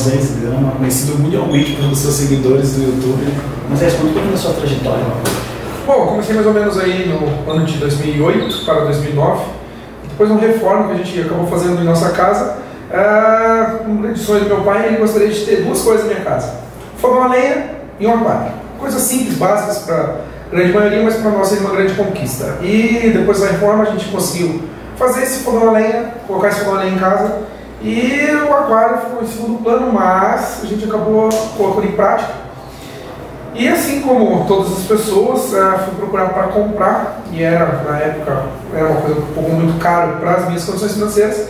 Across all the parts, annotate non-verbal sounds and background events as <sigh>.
Moisés Gama, conhecido mundialmente pelos seus seguidores do YouTube. Moisés, conta um pouquinho da sua trajetória. Bom, comecei mais ou menos aí no ano de 2008 para 2009. Depois de uma reforma que a gente acabou fazendo em nossa casa, um grande sonho do meu pai, ele gostaria de ter duas coisas na minha casa. Fogão a lenha e um aquário. Coisas simples, básicas para a grande maioria, mas para nós seria uma grande conquista. E depois da reforma a gente conseguiu fazer esse fogão a lenha, colocar esse fogão a lenha em casa, e o aquário ficou em segundo plano, mas a gente acabou colocando em prática. E assim como todas as pessoas, uh, fui procurar para comprar, e era, na época, era uma coisa um pouco muito caro para as minhas condições financeiras,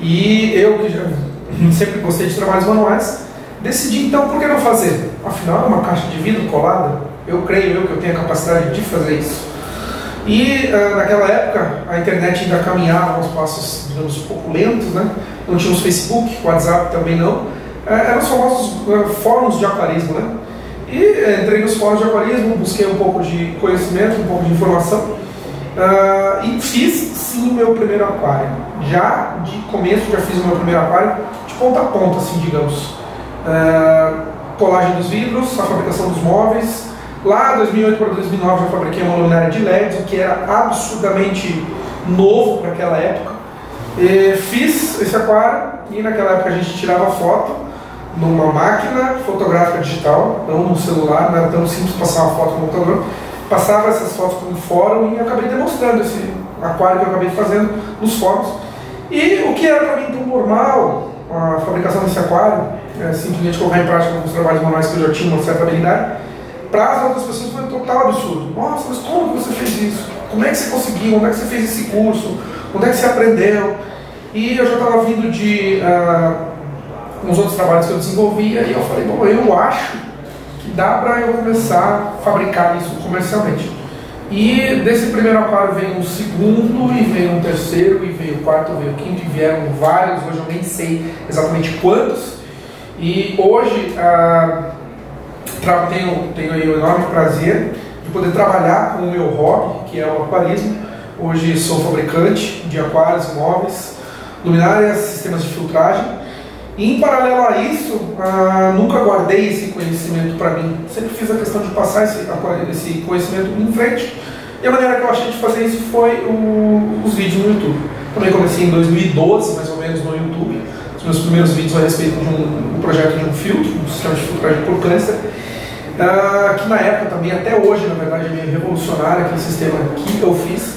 e eu, que já, <laughs> sempre gostei de trabalhos manuais, decidi então, por que não fazer? Afinal, é uma caixa de vidro colada, eu creio eu que eu tenho a capacidade de fazer isso. E uh, naquela época a internet ainda caminhava uns passos, digamos, pouco lentos, né? Não tínhamos Facebook, WhatsApp também não. Uh, eram os famosos uh, fóruns de aquarismo, né? E entrei nos fóruns de aquarismo, busquei um pouco de conhecimento, um pouco de informação. e fiz sim o meu primeiro aquário. Já de começo, já fiz o meu primeiro aquário de ponta a ponta, assim, digamos. colagem dos vidros, a fabricação dos móveis, Lá, 2008 para 2009, eu fabriquei uma luminária de LED, que era absurdamente novo para aquela época. E fiz esse aquário e naquela época a gente tirava foto numa máquina fotográfica digital, não no celular, não era tão simples passar uma foto no computador. Passava essas fotos para um fórum e acabei demonstrando esse aquário que eu acabei fazendo nos fóruns. E o que era para mim tão normal, a fabricação desse aquário, é simplesmente colocar em prática alguns trabalhos manuais que eu já tinha uma certa habilidade, para as outras pessoas foi um total absurdo. Nossa, mas como você fez isso? Como é que você conseguiu? Onde é que você fez esse curso? Onde é que você aprendeu? E eu já estava vindo de uh, uns outros trabalhos que eu desenvolvia e eu falei, bom, eu acho que dá para eu começar a fabricar isso comercialmente. E desse primeiro aquário veio um segundo, e veio um terceiro, e veio o quarto, veio o quinto, e vieram vários, hoje eu nem sei exatamente quantos. E hoje, uh, tenho, tenho aí o enorme prazer de poder trabalhar com o meu hobby, que é o aquarismo. Hoje sou fabricante de aquários, móveis, luminárias, sistemas de filtragem. E em paralelo a isso, ah, nunca guardei esse conhecimento para mim. Sempre fiz a questão de passar esse, esse conhecimento em frente. E a maneira que eu achei de fazer isso foi o, os vídeos no YouTube. Também comecei em 2012, mais ou menos, no YouTube. Meus primeiros vídeos a respeito de um, um projeto de um filtro, um sistema de filtragem por câncer uh, que na época também, até hoje, na verdade, é meio revolucionário aquele sistema que eu fiz.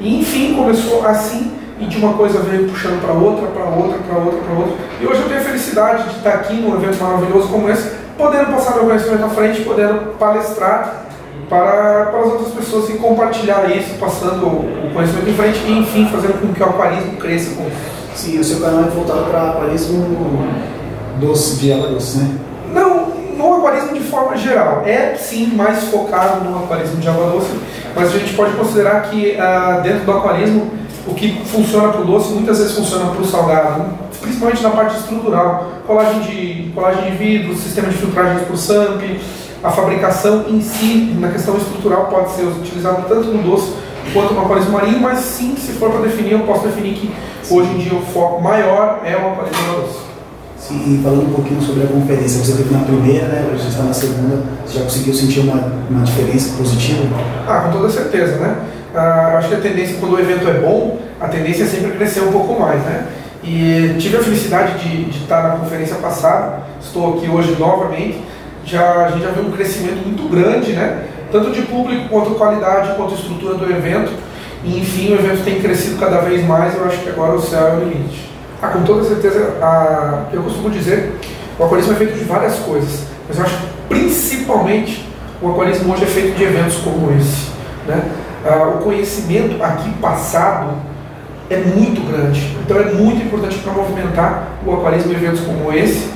E enfim, começou assim, e de uma coisa veio puxando para outra, para outra, para outra, para outra. E hoje eu tenho a felicidade de estar aqui num evento maravilhoso como esse, podendo passar meu conhecimento à frente, podendo palestrar para, para as outras pessoas e compartilhar isso, passando o conhecimento em frente e, enfim, fazendo com que o aquarismo cresça com. Sim, o seu canal é voltado para aquarismo doce, de água doce, né? Não, no aquarismo de forma geral. É sim mais focado no aquarismo de água doce, mas a gente pode considerar que uh, dentro do aquarismo o que funciona para o doce muitas vezes funciona para o salgado, principalmente na parte estrutural, colagem de, colagem de vidro, sistema de filtragem por SAMP, a fabricação em si, na questão estrutural, pode ser utilizado tanto no doce quanto no aquarismo marinho, mas sim, se for para definir, eu posso definir que hoje em dia o foco maior é o aquarismo doce. E falando um pouquinho sobre a conferência, você teve na primeira, né? Você está na segunda, você já conseguiu sentir uma, uma diferença positiva? Ah, com toda certeza, né? Ah, acho que a tendência, quando o evento é bom, a tendência é sempre crescer um pouco mais, né? E tive a felicidade de, de estar na conferência passada, estou aqui hoje novamente, já, a gente já viu um crescimento muito grande, né? Tanto de público, quanto qualidade, quanto estrutura do evento. E, enfim, o evento tem crescido cada vez mais, eu acho que agora o céu é o limite. Ah, com toda certeza, eu costumo dizer, o aquarismo é feito de várias coisas, mas eu acho que principalmente o aquarismo hoje é feito de eventos como esse. Né? Ah, o conhecimento aqui passado é muito grande, então é muito importante para movimentar o aquarismo em eventos como esse,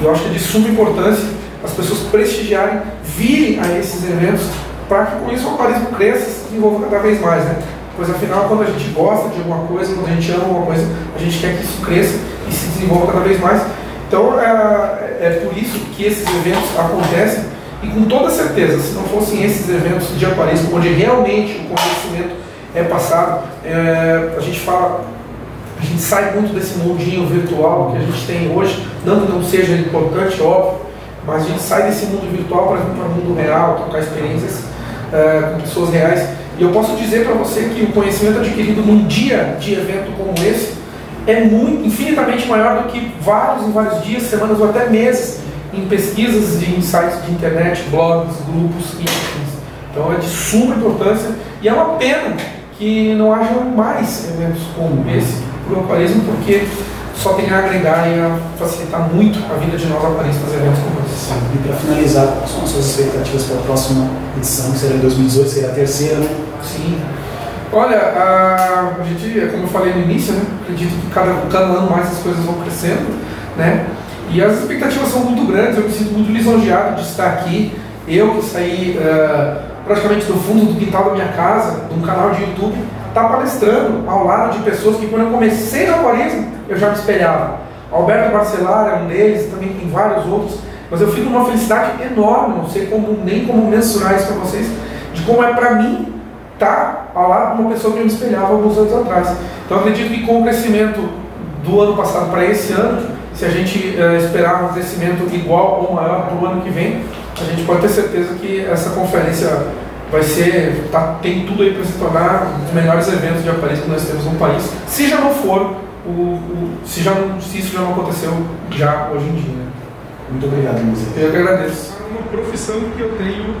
e eu acho que é de suma importância as pessoas prestigiarem, virem a esses eventos, para que com isso o aquarismo cresça e se desenvolva cada vez mais. Né? Pois afinal, quando a gente gosta de alguma coisa, quando a gente ama alguma coisa, a gente quer que isso cresça e se desenvolva cada vez mais. Então é, é por isso que esses eventos acontecem e com toda certeza, se não fossem esses eventos de aquarismo, onde realmente o conhecimento é passado, é, a gente fala a gente sai muito desse mundinho virtual que a gente tem hoje, não que não seja importante, óbvio, mas a gente sai desse mundo virtual para vir para o mundo real, trocar experiências uh, com pessoas reais. E eu posso dizer para você que o conhecimento adquirido num dia de evento como esse é muito, infinitamente maior do que vários e vários dias, semanas ou até meses em pesquisas de insights de internet, blogs, grupos enfim. Então é de suma importância e é uma pena que não haja mais eventos como esse para o porque só tem a agregar e a facilitar muito a vida de nós aquaristas eventos como esse. E para finalizar, quais são as suas expectativas para a próxima edição, que será em 2018, será a terceira, né? Sim. Olha, a, a gente, é como eu falei no início, né, acredito que cada, cada ano mais as coisas vão crescendo, né? E as expectativas são muito grandes, eu me sinto muito lisonjeado de estar aqui. Eu que saí uh, praticamente do fundo do quintal da minha casa, de um canal de YouTube, está palestrando ao lado de pessoas que quando eu comecei no aquarismo, eu já me espelhava. Alberto Barcelar é um deles, também tem vários outros, mas eu fico numa felicidade enorme, não sei como, nem como mensurar isso para vocês, de como é para mim estar tá ao lado de uma pessoa que eu me espelhava alguns anos atrás. Então acredito que com o crescimento do ano passado para esse ano, se a gente uh, esperar um crescimento igual ou maior para o ano que vem, a gente pode ter certeza que essa conferência vai ser, tá, tem tudo aí para se tornar um dos melhores eventos de aparelhos que nós temos no país, se já não for, o, o, se, já, se isso já não aconteceu já hoje em dia. Muito obrigado, Museu. Eu que agradeço. É uma profissão que eu tenho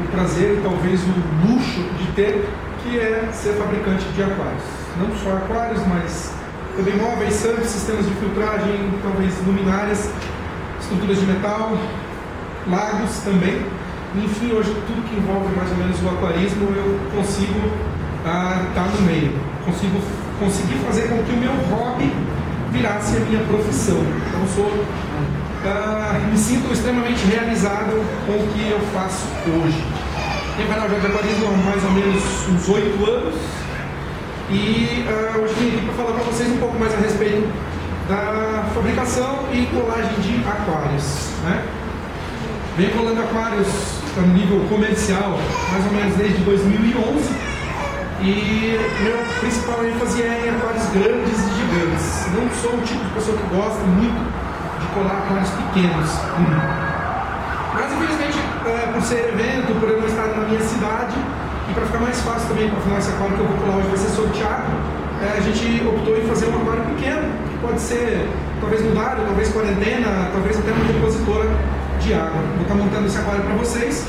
o prazer e talvez o luxo de ter, que é ser fabricante de aquários. Não só aquários, mas também móveis, santos, sistemas de filtragem, talvez luminárias, estruturas de metal, lagos também. Enfim, hoje tudo que envolve mais ou menos o aquarismo eu consigo estar ah, tá no meio. Consigo conseguir fazer com que o meu hobby virasse a minha profissão. Então sou ah, me sinto extremamente realizado com o que eu faço hoje. Tenho canal de aquarismo há mais ou menos uns oito anos e uh, hoje vim aqui para falar para vocês um pouco mais a respeito da fabricação e colagem de aquários. Né? Venho colando aquários a nível comercial mais ou menos desde 2011 e meu principal ênfase é em aquários grandes e gigantes. Não sou o tipo de pessoa que gosta muito de colar aquários pequenos. Mas infelizmente, é, por ser evento, por eu não estar na minha cidade, e para ficar mais fácil também, para afinar esse aquário que eu vou pular hoje vai ser sorteado, é, a gente optou em fazer um aquário pequeno, que pode ser talvez mudário, talvez quarentena, talvez até uma depositora de água. Vou estar montando esse aquário para vocês.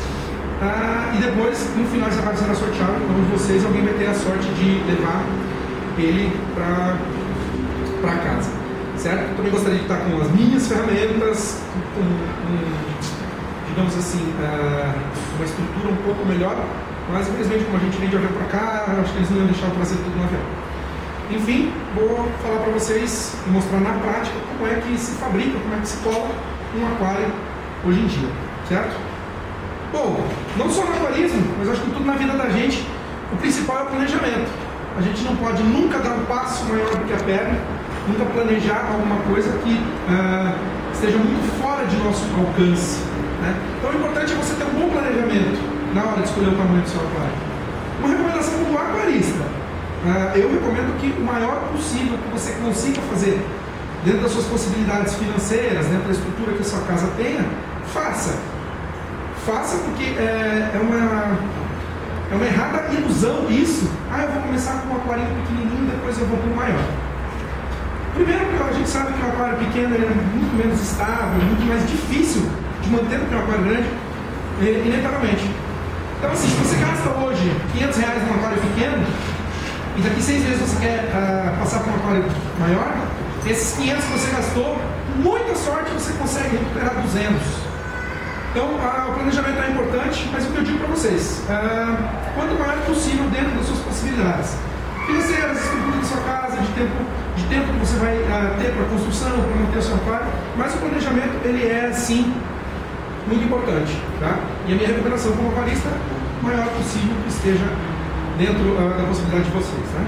Ah, e depois, no final, esse aquário será sorteado. Então, vocês, alguém vai ter a sorte de levar ele para casa. Certo? Também gostaria de estar com as minhas ferramentas, com, com digamos assim, ah, uma estrutura um pouco melhor mas infelizmente, como a gente vem de avião para cá, acho que eles não iam deixar trazer tudo no avião. Enfim, vou falar para vocês e mostrar na prática como é que se fabrica, como é que se cola um aquário hoje em dia, certo? Bom, não só no aquarismo, mas acho que tudo na vida da gente, o principal é o planejamento. A gente não pode nunca dar um passo maior do que a perna, nunca planejar alguma coisa que uh, esteja muito fora de nosso alcance. Né? Então o importante é você ter um bom planejamento na hora de escolher o tamanho do seu aquário. Uma recomendação do aquarista. Uh, eu recomendo que o maior possível que você consiga fazer dentro das suas possibilidades financeiras, dentro da estrutura que a sua casa tenha, faça. Faça porque é, é uma, é uma errada ilusão isso. Ah, eu vou começar com um aquário pequenininho, depois eu vou para o maior. Primeiro a gente sabe que o aquário pequeno é muito menos estável, muito mais difícil de manter do que o aquário grande, inevitavelmente. Então, assim, se você gasta hoje 500 reais num aquário pequeno, e daqui seis meses você quer uh, passar para um aquário maior, esses 500 que você gastou, muita sorte você consegue recuperar 200. Então, uh, o planejamento é importante, mas o que eu digo para vocês, uh, quanto maior possível dentro das suas possibilidades financeiras, estrutura da sua casa, de tempo, de tempo que você vai ter para construção, para manter o seu aquário, mas o planejamento ele é sim muito importante. Tá? E a minha recomendação como aquarista, maior possível que esteja dentro uh, da possibilidade de vocês. Né?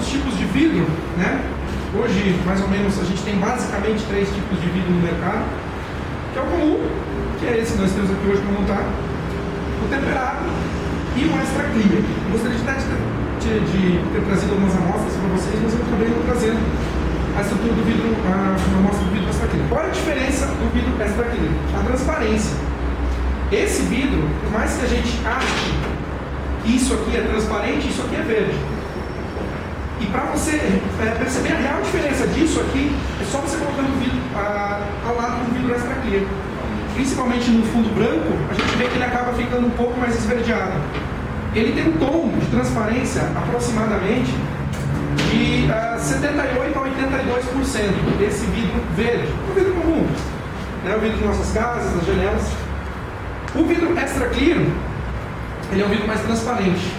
Dos tipos de vidro, né? Hoje, mais ou menos, a gente tem basicamente três tipos de vidro no mercado, que é o comum, que é esse que nós temos aqui hoje para montar, o temperado e o extra clear. Eu gostaria de dar de, ter trazido algumas amostras para vocês, mas eu também estou trazendo a estrutura do vidro, a, a amostra do vidro extraquílico. Qual é a diferença do vidro extraquílico? A transparência. Esse vidro, por mais que a gente ache que isso aqui é transparente, isso aqui é verde. E para você é, perceber a real diferença disso aqui, é só você colocando o vidro a, ao lado do vidro extra clear. Principalmente no fundo branco, a gente vê que ele acaba ficando um pouco mais esverdeado. Ele tem um tom de transparência aproximadamente de uh, 78 a 82% desse vidro verde, o vidro comum, né, o vidro de nossas casas, das janelas. O vidro extra clear, ele é um vidro mais transparente.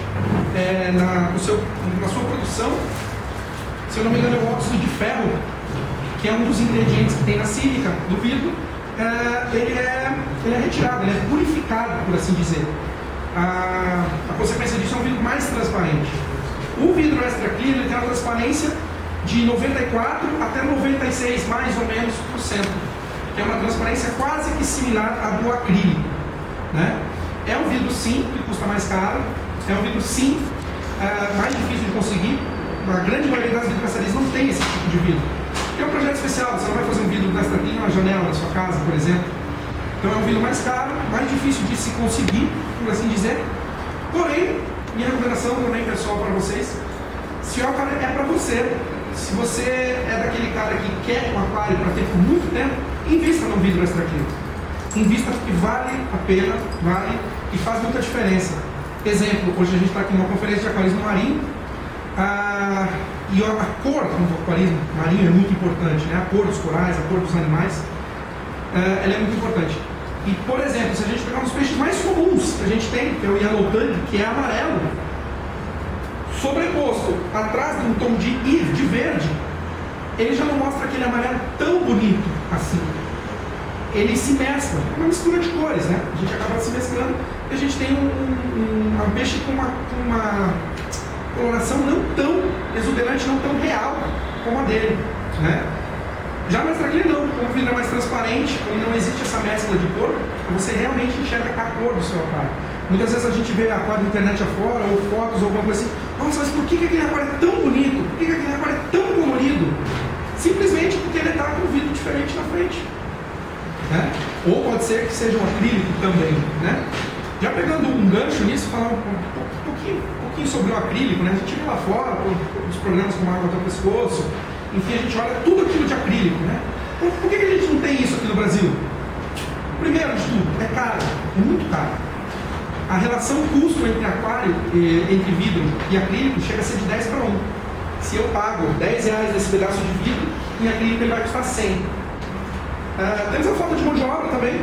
É, na, seu, na sua produção, se eu não me engano, é o óxido de ferro, que é um dos ingredientes que tem na sílica do vidro, é, ele, é, ele é retirado, ele é purificado, por assim dizer. A, a consequência disso é um vidro mais transparente. O vidro extra clear ele tem uma transparência de 94 até 96 mais ou menos por cento, que é uma transparência quase que similar à do acrílico. Né? É um vidro sim que custa mais caro, é um vidro sim uh, mais difícil de conseguir. A grande maioria das vidraçarias não tem esse tipo de vidro. É um projeto especial, você não vai fazer um vidro desta aqui na janela da sua casa, por exemplo. Então é um vidro mais caro, mais difícil de se conseguir, por assim dizer. Porém, minha recomendação também pessoal para vocês, se o aquário é para você, se você é daquele cara que quer um aquário para ter por muito tempo, invista num vidro extra químico. Invista porque vale a pena, vale e faz muita diferença. Exemplo, hoje a gente está aqui numa conferência de aquarismo marinho, e a, a cor do aquarismo marinho é muito importante, né? a cor dos corais, a cor dos animais, ah, ela é muito importante. E, por exemplo, se a gente pegar um dos peixes mais comuns que a gente tem, que é o yellow tang, que é amarelo, sobreposto atrás de um tom de ir, de verde, ele já não mostra aquele amarelo tão bonito assim. Ele se mescla, é uma mistura de cores, né? A gente acaba se mesclando e a gente tem um, um, um peixe com uma, uma coloração não tão exuberante, não tão real como a dele, né? Já no extra não, como é mais transparente, e não existe essa mescla de cor, você realmente enxerga a cor do seu aquário. Muitas vezes a gente vê aquário na internet afora, ou fotos, ou alguma coisa assim, nossa, mas por que, que aquele aquário é tão bonito? Por que, que aquele aquário é tão colorido? Simplesmente porque ele está com um vidro diferente na frente. Né? Ou pode ser que seja um acrílico também. Né? Já pegando um gancho nisso, falar um, pouquinho, um pouquinho sobre o acrílico, né? a gente vê lá fora, os programas como Água até o Pescoço, enfim, a gente olha tudo aquilo de acrílico, né? Por, por que, a gente não tem isso aqui no Brasil? Primeiro de tudo, é caro, é muito caro. A relação custo entre aquário, entre vidro e acrílico chega a ser de 10 para 1. Se eu pago 10 reais nesse pedaço de vidro, em acrílico ele vai custar 100. Ah, temos a falta de mão de obra também,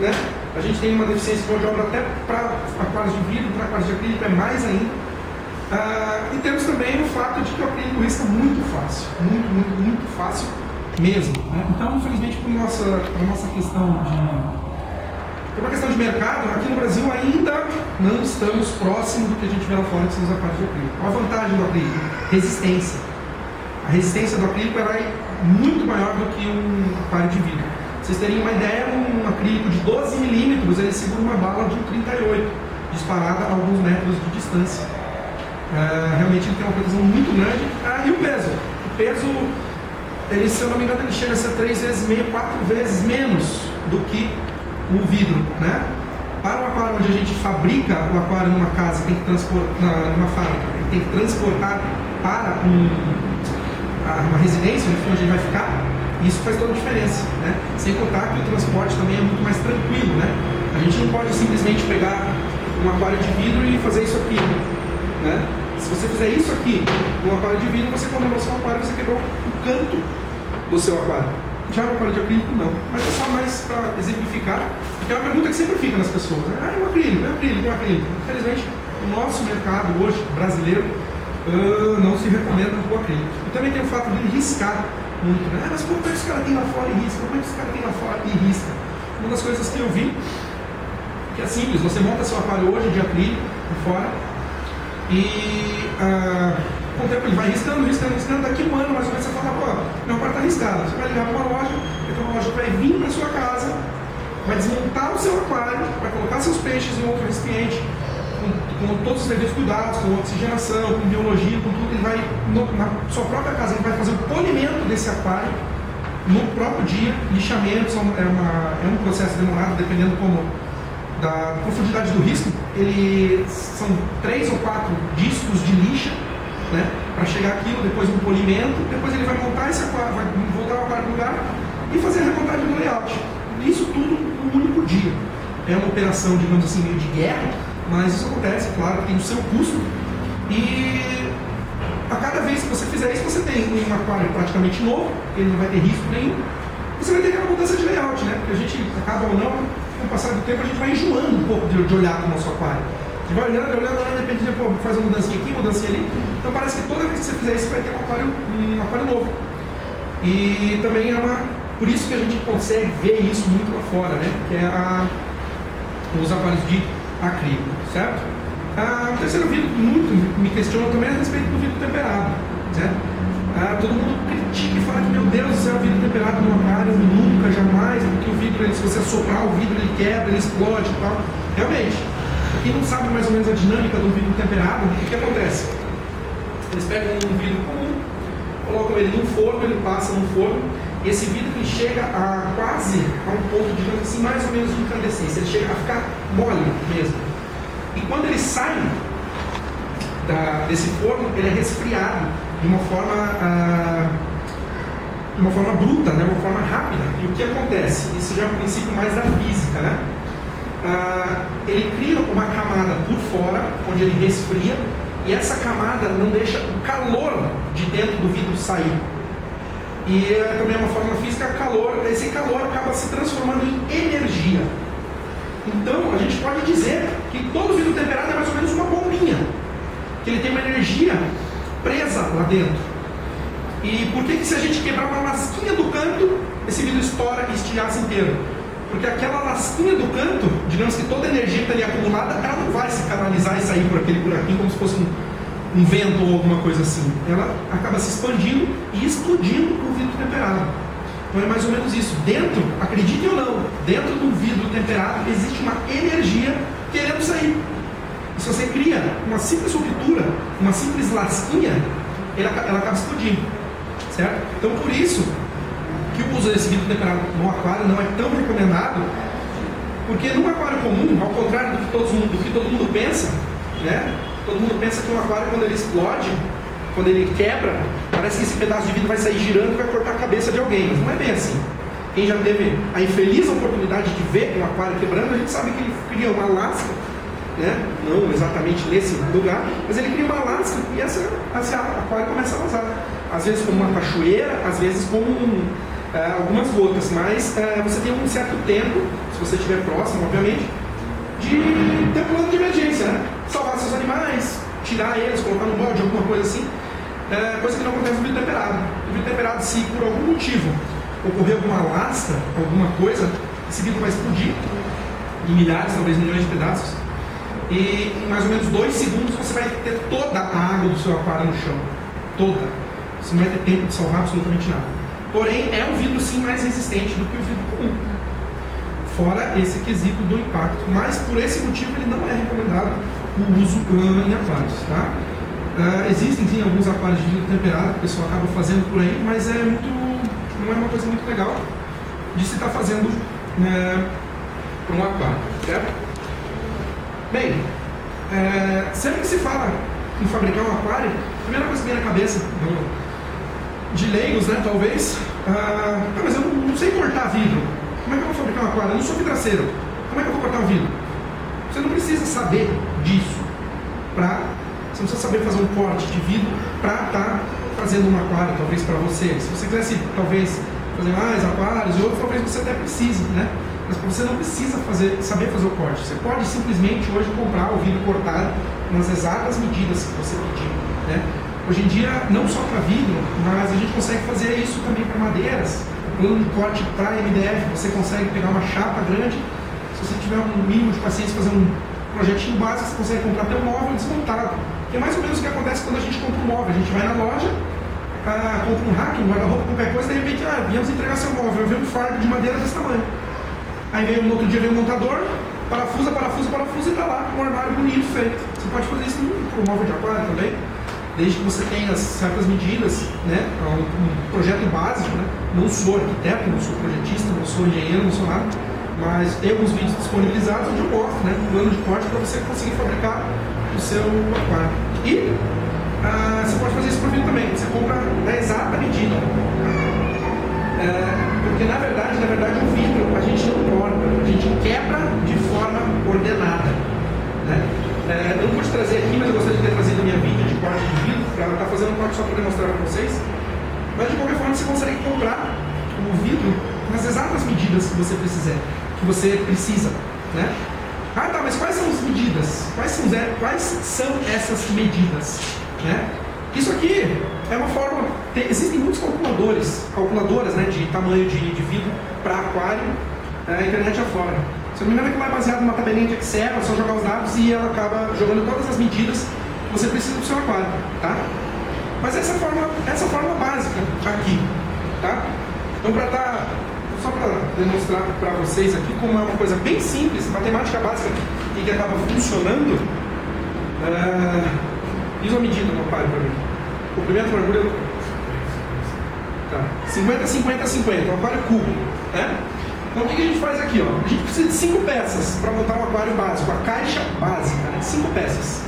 né? A gente tem uma deficiência de mão de obra até para aquários de vidro, para aquários de acrílico é mais ainda. Ah, e temos também o fato de que o acrílico risca muito fácil, muito, muito, muito fácil mesmo. Né? Então, infelizmente, por nossa, por nossa questão de por uma questão de mercado, aqui no Brasil ainda não estamos próximos do que a gente vê lá fora que são os aquários de acrílico. Qual a vantagem do acrílico? Resistência. A resistência do acrílico é muito maior do que um aquário de vidro. Vocês terem uma ideia, um acrílico de 12 milímetros ele segura uma bala de 38, disparada a alguns metros de distância. Uh, realmente ele tem uma proteção muito grande. Ah, e o peso? O peso, ele, se eu não me engano, ele chega a ser três vezes meio, quatro vezes menos do que o vidro, né? Para o aquário onde a gente fabrica o aquário numa casa, tem que transportar, numa fábrica, tem que transportar para um, uma residência, onde a gente vai ficar, isso faz toda a diferença, né? Sem contar que o transporte também é muito mais tranquilo, né? A gente não pode simplesmente pegar um aquário de vidro e fazer isso aqui, né? Se você fizer isso aqui no aquário de vidro, você o seu aquário, você quebrou o canto do seu aquário. Já no aquário de acrílico, não. Mas é só mais para exemplificar, porque é uma pergunta que sempre fica nas pessoas. Né? Ah, é um acrílico, é um acrílico, é um acrílico. Infelizmente, o nosso mercado hoje, brasileiro, uh, não se recomenda o acrílico. E também tem o fato de riscar muito. Né? Ah, mas como é que os caras têm lá fora e risca? Como é que os caras têm lá fora e risca? Uma das coisas que eu vi, que é simples, você monta seu aquário hoje de acrílico, por fora, e ah, com o tempo ele vai riscando, riscando, riscando. Daqui um ano mais ou menos você fala, pô, meu quarto está riscado. Você vai ligar para uma loja, então uma loja vai vir para sua casa, vai desmontar o seu aquário, vai colocar seus peixes em outro recipiente, com, todos os devidos cuidados, com oxigenação, com biologia, com tudo, ele vai, no, na sua própria casa, ele vai fazer o polimento desse aquário no próprio dia, lixamento, é, é um processo demorado, dependendo como da profundidade do risco, ele são três ou quatro discos de lixa, né, para chegar aquilo, depois um polimento, depois ele vai montar esse aquário, vai voltar o aquário no lugar e fazer a recontagem do layout. Isso tudo num único dia. É uma operação, digamos assim, meio de guerra, mas isso acontece, claro, tem o seu custo. E a cada vez que você fizer isso, você tem um aquário praticamente novo, ele não vai ter risco nenhum. Você vai ter aquela mudança de layout, né? Porque a gente acaba ou não, com o passar do tempo, a gente vai enjoando um pouco de, de olhar para o nosso aquário. A gente vai olhando, olhando, olhando, de repente, pô, faz uma mudança aqui, mudança ali. Então parece que toda vez que você fizer isso, vai ter um aquário, um aquário novo. E também é uma. Por isso que a gente consegue ver isso muito lá fora, né? Que é a, os aquários de acrílico, certo? Ah, o terceiro vidro muito me questiona também a respeito do vidro temperado, certo? Ah, todo mundo critica e fala que, meu Deus do céu, vidro temperado no aquário, nunca, jamais, porque o vidro, ele, se você soprar o vidro, ele quebra, ele explode e tal. Realmente, quem não sabe mais ou menos a dinâmica do vidro temperado, o que acontece? Eles pegam um vidro comum, colocam ele num forno, ele passa no forno, e esse vidro ele chega a quase a um ponto, digamos assim, mais ou menos de incandescência, ele chega a ficar mole mesmo. E quando ele sai da, desse forno, ele é resfriado de uma forma, ah, de uma forma bruta, né, uma forma rápida. E o que acontece? Isso já é um princípio mais da física, né? Ah, ele cria uma camada por fora, onde ele resfria, e essa camada não deixa o calor de dentro do vidro sair. E é também uma forma física, calor, esse calor acaba se transformando em energia. Então, a gente pode dizer que todo vidro temperado é mais ou menos uma bombinha, que ele tem uma energia presa lá dentro. E por que, que se a gente quebrar uma lasquinha do canto, esse vidro estoura e estilhaça inteiro? Porque aquela lasquinha do canto, digamos que toda a energia que está ali acumulada, ela não vai se canalizar e sair por aquele buraquinho como se fosse um, um vento ou alguma coisa assim. Ela acaba se expandindo e explodindo o vidro temperado. Então é mais ou menos isso. Dentro, acreditem ou não, dentro do vidro temperado existe uma energia querendo sair. E se você cria uma simples ruptura, uma simples lasquinha, ela, ela acaba explodindo. Certo? Então por isso que o uso desse vidro temperado no aquário não é tão recomendado, porque no aquário comum, ao contrário do que todo mundo, do que todo mundo pensa, né? Todo mundo pensa que um aquário quando ele explode, quando ele quebra, parece que esse pedaço de vidro vai sair girando e vai cortar a cabeça de alguém, mas não é bem assim. Quem já teve a infeliz oportunidade de ver um aquário quebrando, a gente sabe que ele cria uma lasca, né? não exatamente nesse lugar, mas ele cria uma lasca e essa, esse aquário começa a vazar. Às vezes como uma cachoeira, às vezes como um, é, algumas gotas, mas é, você tem um certo tempo, se você estiver próximo, obviamente, de ter um plano de emergência, né? salvar seus animais, tirar eles, colocar no bode, alguma coisa assim. É, coisa que não acontece no vidro temperado. No vidro temperado, se por algum motivo ocorrer alguma lasca, alguma coisa, esse vidro vai explodir em milhares, talvez milhões de pedaços. E em mais ou menos dois segundos você vai ter toda a água do seu aquário no chão. Toda. Você não vai ter tempo de salvar absolutamente nada. Porém, é um vidro sim mais resistente do que o vidro comum. Fora esse quesito do impacto. Mas por esse motivo ele não é recomendado o uso em aquários. Tá? Uh, existem sim alguns aquários de vidro temperado que o pessoal acaba fazendo por aí, mas é muito, não é uma coisa muito legal de se estar tá fazendo né, para um aquário. Certo? Bem, é, sempre que se fala em fabricar um aquário, a primeira coisa que vem na cabeça do, de leigos, né, talvez. Ah, mas eu não, não, sei cortar vidro. Como é que eu vou fabricar um aquário? Eu não sou vidraceiro. Como é que eu vou cortar um vidro? Você não precisa saber disso. Pra, você não precisa saber fazer um corte de vidro para estar tá fazendo um aquário, talvez para você. Se você quisesse, talvez, fazer mais aquários outros, talvez você até precise, né? Mas você não precisa fazer, saber fazer o corte. Você pode simplesmente hoje comprar o vidro cortado nas exatas medidas que você pedir, né? Hoje em dia, não só para vidro, mas a gente consegue fazer isso também para madeiras. Plano de corte para MDF, você consegue pegar uma chapa grande. Se você tiver um mínimo de paciência, fazer um projetinho básico, você consegue comprar até um móvel desmontado. Que é mais ou menos o que acontece quando a gente compra um móvel. A gente vai na loja, ah, compra um rack, um guarda-roupa, qualquer coisa, de repente, ah, viemos entregar seu móvel. Vi um fardo de madeira desse tamanho. Aí veio no outro dia veio o montador, parafusa, parafusa, parafusa e está lá um armário bonito feito. Você pode fazer isso com um móvel de aquário também, desde que você tenha certas medidas, né? Um, um projeto básico, né? Não sou arquiteto, não sou projetista, não sou engenheiro, não sou nada, mas tem alguns vídeos disponibilizados onde eu mostro, né? Um plano de corte para você conseguir fabricar o seu aquário. E ah, você pode fazer isso por vídeo também. Você compra na exata medida. É, porque na verdade, na verdade, o vidro a gente não corta, a gente quebra de forma ordenada. Né? É, eu não te trazer aqui, mas eu gostaria de ter trazido minha vídeo de corte de vidro, para estar tá fazendo um corte só para demonstrar para vocês. Mas de qualquer forma você consegue comprar o vidro nas exatas medidas que você precisar, que você precisa. Né? Ah tá, mas quais são as medidas? Quais são, quais são essas medidas? Né? Isso aqui é uma forma. Tem, existem muitos calculadores, calculadoras né, de tamanho de, de para aquário, é, a internet afora. Se eu não me engano, aquilo é baseado numa tabelinha de Excel, é só jogar os dados e ela acaba jogando todas as medidas que você precisa do seu aquário. Tá? Mas essa forma, essa forma básica aqui. Tá? Então, para dar. Só para demonstrar para vocês aqui como é uma coisa bem simples, matemática básica e que acaba funcionando. Uh, Diz uma medida no aquário para mim. Comprimento, largura. Tá. 50, 50, 50. Um aquário cubo. Né? Então o que a gente faz aqui? Ó? A gente precisa de 5 peças para montar um aquário básico. A caixa básica, né? 5 peças.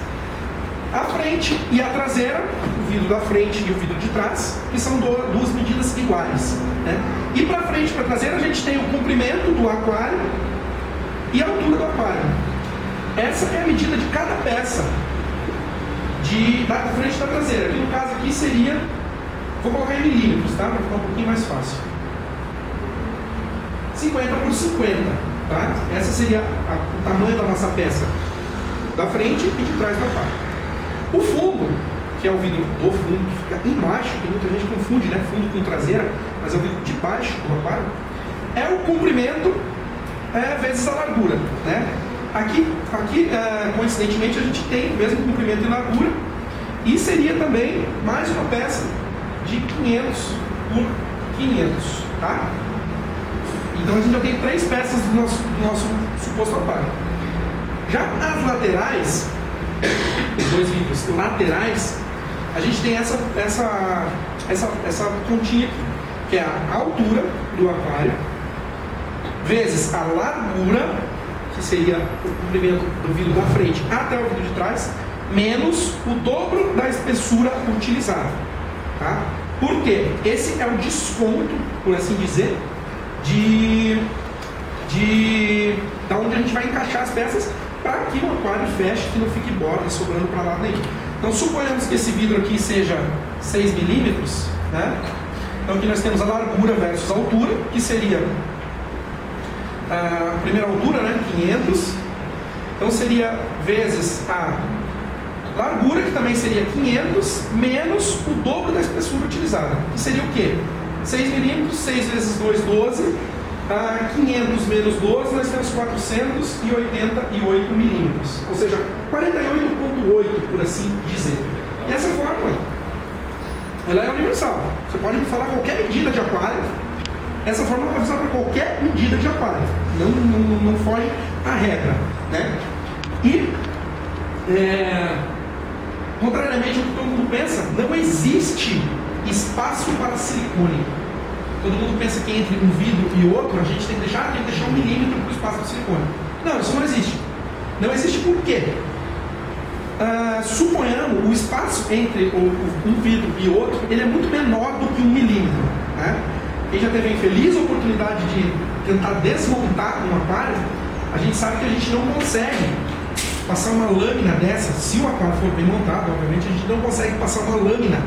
A frente e a traseira, o vidro da frente e o vidro de trás, que são duas medidas iguais. Né? E para frente e para traseira a gente tem o comprimento do aquário e a altura do aquário. Essa é a medida de cada peça de, da frente e da traseira. Aqui no caso aqui seria, vou colocar em milímetros, tá? Para ficar um pouquinho mais fácil. 50 por 50, tá? Essa seria a, o tamanho da nossa peça da frente e de trás da parte. O fundo, que é o vidro do fundo, que fica embaixo, que muita gente confunde, né? Fundo com traseira, mas é o vidro de baixo do aquário, é o comprimento é, vezes a largura, né? Aqui, aqui é, coincidentemente, a gente tem o mesmo comprimento e largura e seria também mais uma peça de 500 por 500, tá? Então a gente já tem três peças do nosso, do nosso suposto aquário. Já as laterais, os <coughs> dois vidros laterais, a gente tem essa, essa, essa, essa pontinha aqui, que é a altura do aquário, vezes a largura que seria o comprimento do vidro da frente até o vidro de trás, menos o dobro da espessura utilizada. Tá? Por quê? Esse é o desconto, por assim dizer, de, de da onde a gente vai encaixar as peças para que o aquário feche, que não fique borda sobrando para lá nenhum. Então suponhamos que esse vidro aqui seja 6 milímetros, né? Então aqui nós temos a largura versus a altura, que seria a primeira altura, né, 500, então seria vezes a largura, que também seria 500, menos o dobro da espessura utilizada, que seria o quê? 6 milímetros, 6 vezes 2, 12, a 500 menos 12, nós temos 488 milímetros, ou seja, 48,8 por assim dizer. E essa fórmula, ela é universal. Você pode falar qualquer medida de aquário, essa forma vai usar para qualquer medida de aquário, não, não, não foge à regra. Né? E, é, contrariamente ao que todo mundo pensa, não existe espaço para silicone. Todo mundo pensa que entre um vidro e outro, a gente tem que deixar, tem que deixar um milímetro para o espaço do silicone. Não, isso não existe. Não existe por quê? Uh, suponhamos o espaço entre o, um vidro e outro, ele é muito menor do que um milímetro. Né? Quem já teve a infeliz oportunidade de tentar desmontar um aquário, a gente sabe que a gente não consegue passar uma lâmina dessa, se o aquário for bem montado, obviamente, a gente não consegue passar uma lâmina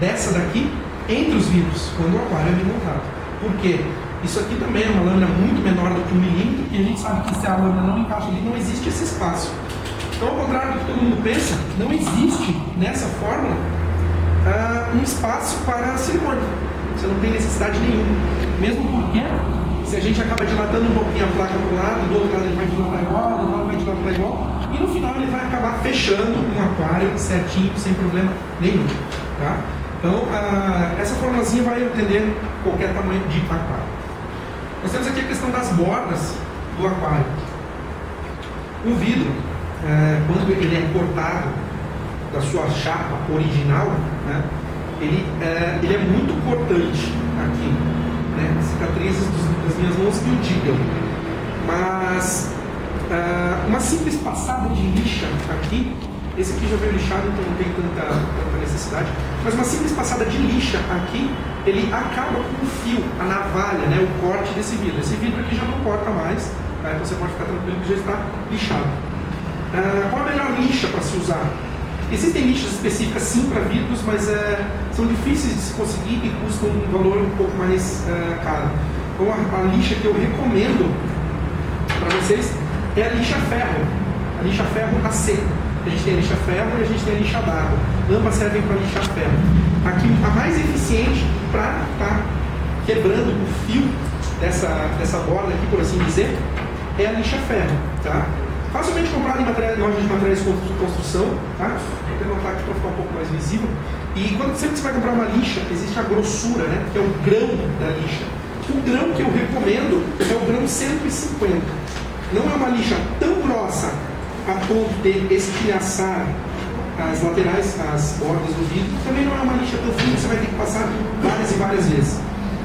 dessa daqui entre os vidros, quando o aquário é bem montado. Por quê? Isso aqui também é uma lâmina muito menor do que um milímetro, e a gente sabe que se a lâmina não encaixa ali, não existe esse espaço. Então, ao contrário do que todo mundo pensa, não existe nessa fórmula uh, um espaço para silicone. Você não tem necessidade nenhuma. Mesmo porque, se a gente acaba dilatando um pouquinho a placa para um lado, do outro lado ele vai dilatar igual, do outro lado vai dilatar igual, e no final ele vai acabar fechando um aquário certinho, sem problema nenhum. Tá? Então, a, essa formulazinha vai entender qualquer tamanho de aquário. Nós temos aqui a questão das bordas do aquário. O vidro, é, quando ele é cortado da sua chapa original, né, ele, é, ele é muito cortante aqui. Né, cicatrizes das minhas mãos que o digam. Mas é, uma simples passada de lixa aqui, esse aqui já veio lixado, então não tem tanta, tanta necessidade, mas uma simples passada de lixa aqui, ele acaba com o fio, a navalha, né, o corte desse vidro. Esse vidro aqui já não corta mais, tá? então você pode ficar tranquilo que já está lixado. Uh, qual a melhor lixa para se usar? Existem lixas específicas sim para vidros, mas uh, são difíceis de se conseguir e custam um valor um pouco mais uh, caro. Então a, a, lixa que eu recomendo para vocês é a lixa ferro, a lixa ferro AC. A gente tem a lixa ferro e a gente tem a lixa d'água. Ambas servem para lixar ferro. Aqui a mais eficiente para estar tá quebrando o fio dessa, dessa borda aqui, por assim dizer, é a lixa ferro. Tá? Facilmente comprada em, materiais, em lojas de materiais de construção. Tá? Vou levantar aqui para ficar um pouco mais visível. E quando sempre que você vai comprar uma lixa, existe a grossura, né? que é o grão da lixa. O grão que eu recomendo é o grão 150. Não é uma lixa tão grossa a ponto de estilhaçar as laterais, as bordas do vidro, também não é uma lixa tão fina, você vai ter que passar várias e várias vezes.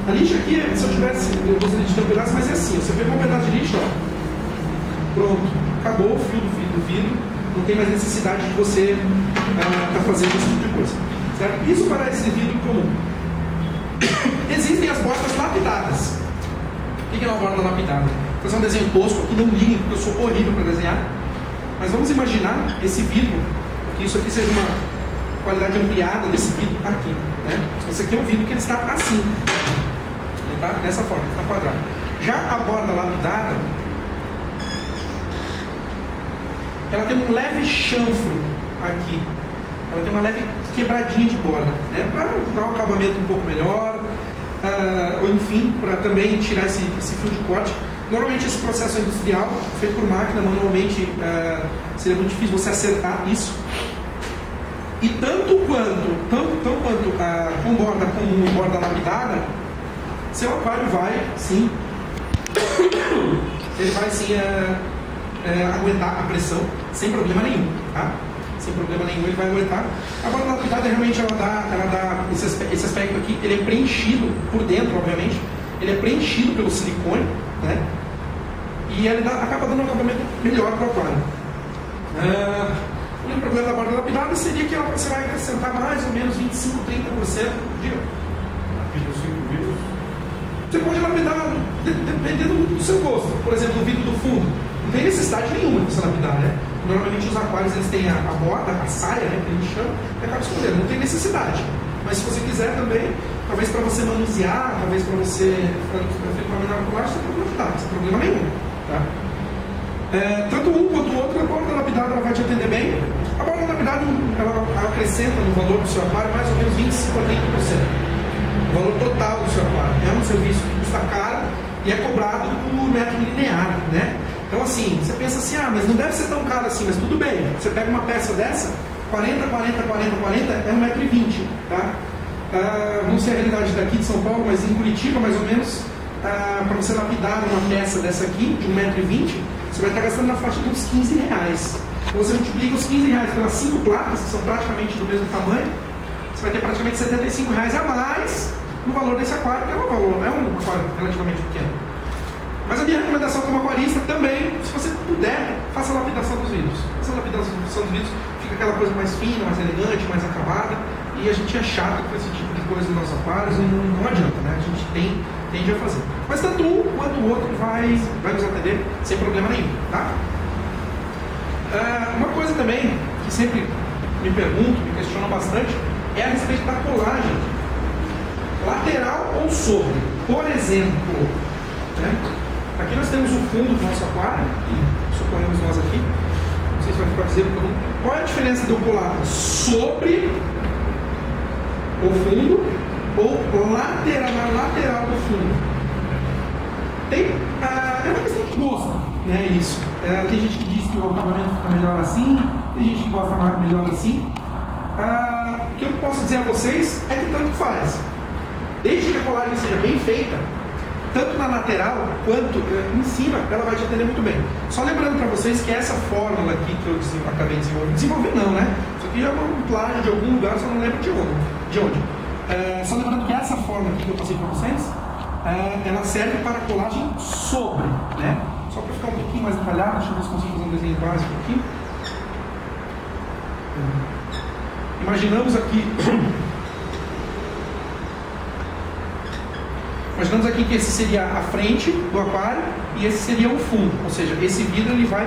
A lixa aqui, se eu tivesse, eu gostaria de ter um pedaço, mas é assim, você pegou um pedaço de lixa, ó, pronto, acabou o fio do vidro, do vidro não tem mais necessidade de você estar ah, tá fazendo esse tipo de coisa. Certo? Isso para esse vidro comum. <coughs> Existem as bordas lapidadas. O que é uma borda lapidada? Vou fazer um desenho tosco aqui, não liguem, porque eu sou horrível para desenhar. Mas vamos imaginar esse vidro, que isso aqui seja uma qualidade ampliada desse vidro aqui. Né? Esse aqui é um vidro que ele está assim. Ele está dessa forma, está quadrado. Já a borda lapidada, ela tem um leve chanfro aqui. Ela tem uma leve quebradinha de borda, né? para dar um acabamento um pouco melhor, uh, ou enfim, para também tirar esse, esse fio de corte Normalmente esse processo é industrial, feito por máquina, manualmente é, seria muito difícil você acertar isso. E tanto quanto, tanto, tanto quanto a, com borda com borda lapidada, seu aquário vai sim, <coughs> ele vai sim é, é, aguentar a pressão sem problema nenhum, tá? Sem problema nenhum ele vai aguentar. A borda lapidada realmente ela dá, ela dá esse, esse aspecto aqui, ele é preenchido por dentro, obviamente, ele é preenchido pelo silicone, né? E ele dá, acaba dando um acabamento melhor para o aquário. Uh, o único problema da borda lapidada seria que você vai acrescentar mais ou menos 25, 30% de. Você pode lapidar dependendo do seu gosto. Por exemplo, o vidro do fundo. Não tem necessidade nenhuma de você lapidar, né? Normalmente os aquários eles têm a, a borda, a saia, né, que a gente chama, e acaba escondendo. Não tem necessidade. Mas se você quiser também, talvez para você manusear, talvez para você efetuar uma você pode lapidar, sem problema nenhum. Tá? É, tanto um quanto o outro, a borda lapidada ela vai te atender bem. A borda lapidada ela acrescenta no valor do seu aquário mais ou menos 25 a 30%. O valor total do seu aquário. É um serviço que custa caro e é cobrado por metro linear, né? Então assim, você pensa assim, ah, mas não deve ser tão caro assim, mas tudo bem. Você pega uma peça dessa, 40, 40, 40, 40, é 1,20m, tá? Ah, não sei a realidade daqui de São Paulo, mas em Curitiba, mais ou menos, ah, para você lapidar uma peça dessa aqui, de 1,20m, você vai estar gastando na faixa de uns 15 reais. Então você multiplica os 15 reais pelas 5 placas, que são praticamente do mesmo tamanho, você vai ter praticamente 75 reais a mais no valor desse aquário, que é um valor, é um aquário relativamente pequeno. Mas a minha recomendação como aquarista também, se você puder, faça a lapidação dos vidros. Faça a lapidação dos vidros, fica aquela coisa mais fina, mais elegante, mais acabada, e a gente é chato com esse tipo de coisa nos nossos aquários, e não, não adianta, né? A gente tem tende a fazer. Mas tanto um quanto o outro vai, vai nos atender sem problema nenhum. Tá? Uh, uma coisa também que sempre me pergunto, me questionam bastante, é a respeito da colagem. Lateral ou sobre? Por exemplo, né? aqui nós temos o fundo do nosso aquário, e suponhamos nós aqui, não sei se vai ficar visível Qual é a diferença de eu colar sobre o fundo ou lateral, na lateral do fundo. Tem, ah, é uma questão de gosto, né? Isso. É, tem gente que diz que o acabamento fica melhor assim, tem gente que gosta mais melhor assim. Ah, o que eu posso dizer a vocês é que tanto faz. Desde que a colagem seja bem feita, tanto na lateral quanto eh, em cima, ela vai te atender muito bem. Só lembrando para vocês que essa fórmula aqui que eu acabei de desenvolver, desenvolver não, né? Isso aqui é um plágio de algum lugar, só não lembro de onde. De onde. É, só lembrando que essa aqui que eu passei para vocês, é, ela serve para colagem sobre, né? Só para ficar um pouquinho mais detalhado, deixa eu ver se consigo fazer um desenho básico aqui. Imaginamos aqui <coughs> Imaginamos aqui que esse seria a frente do aquário e esse seria o fundo, ou seja, esse vidro ele vai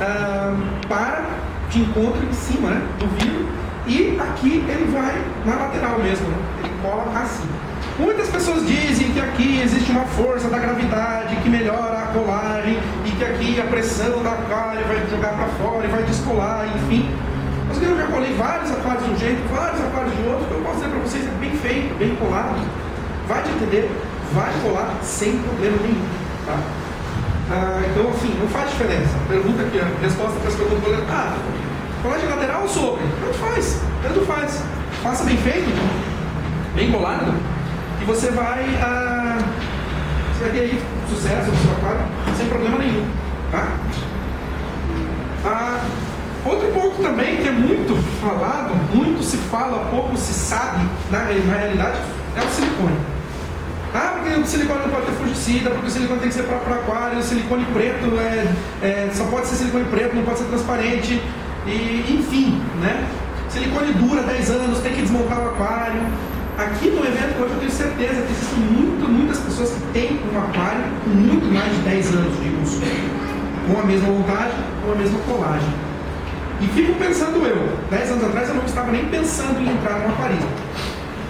ah, para de encontro em cima né, do vidro e aqui ele vai na lateral mesmo, né, ele cola assim. Muitas pessoas dizem que aqui existe uma força da gravidade que melhora a colagem e que aqui a pressão da aquário vai jogar para fora e vai descolar, enfim. Mas eu já colei vários aquários de um jeito, vários aquários de outro, eu posso dizer para vocês, é bem feito, bem colado vai te entender, vai colar sem problema nenhum. Tá? Ah, então, assim, não faz diferença. Pergunta aqui, a resposta para as perguntas do colagem lateral ou sobre? Tanto faz, tanto faz. Faça bem feito, bem colado, e você vai, ah, você vai ter aí sucesso no seu aquário sem problema nenhum. Tá? Ah, outro ponto também que é muito falado, muito se fala, pouco se sabe na, na realidade, é o silicone. Ah, porque o silicone não pode ter fungicida, porque o silicone tem que ser para aquário, o silicone preto é, é, só pode ser silicone preto, não pode ser transparente, e, enfim, né? Silicone dura 10 anos, tem que desmontar o aquário. Aqui no evento hoje eu tenho certeza que existem muito, muitas pessoas que têm um aquário com muito mais de 10 anos de uso, com a mesma montagem, com a mesma colagem. E fico pensando eu, 10 anos atrás eu não estava nem pensando em entrar no aquarismo,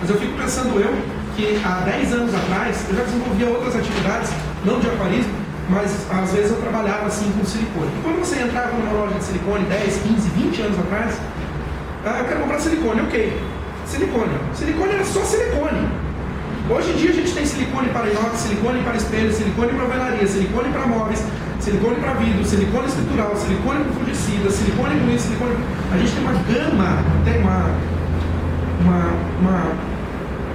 mas eu fico pensando eu, que há 10 anos atrás eu já desenvolvia outras atividades, não de aquarismo, mas às vezes eu trabalhava assim com silicone. E quando você entrava numa loja de silicone 10, 15, 20 anos atrás, ah, eu quero comprar silicone, ok. Silicone. Silicone era só silicone. Hoje em dia a gente tem silicone para inox, silicone para espelho, silicone para velaria, silicone para móveis, silicone para vidro, silicone estrutural, silicone com fungicida, silicone com isso, silicone. A gente tem uma gama, tem uma, uma, uma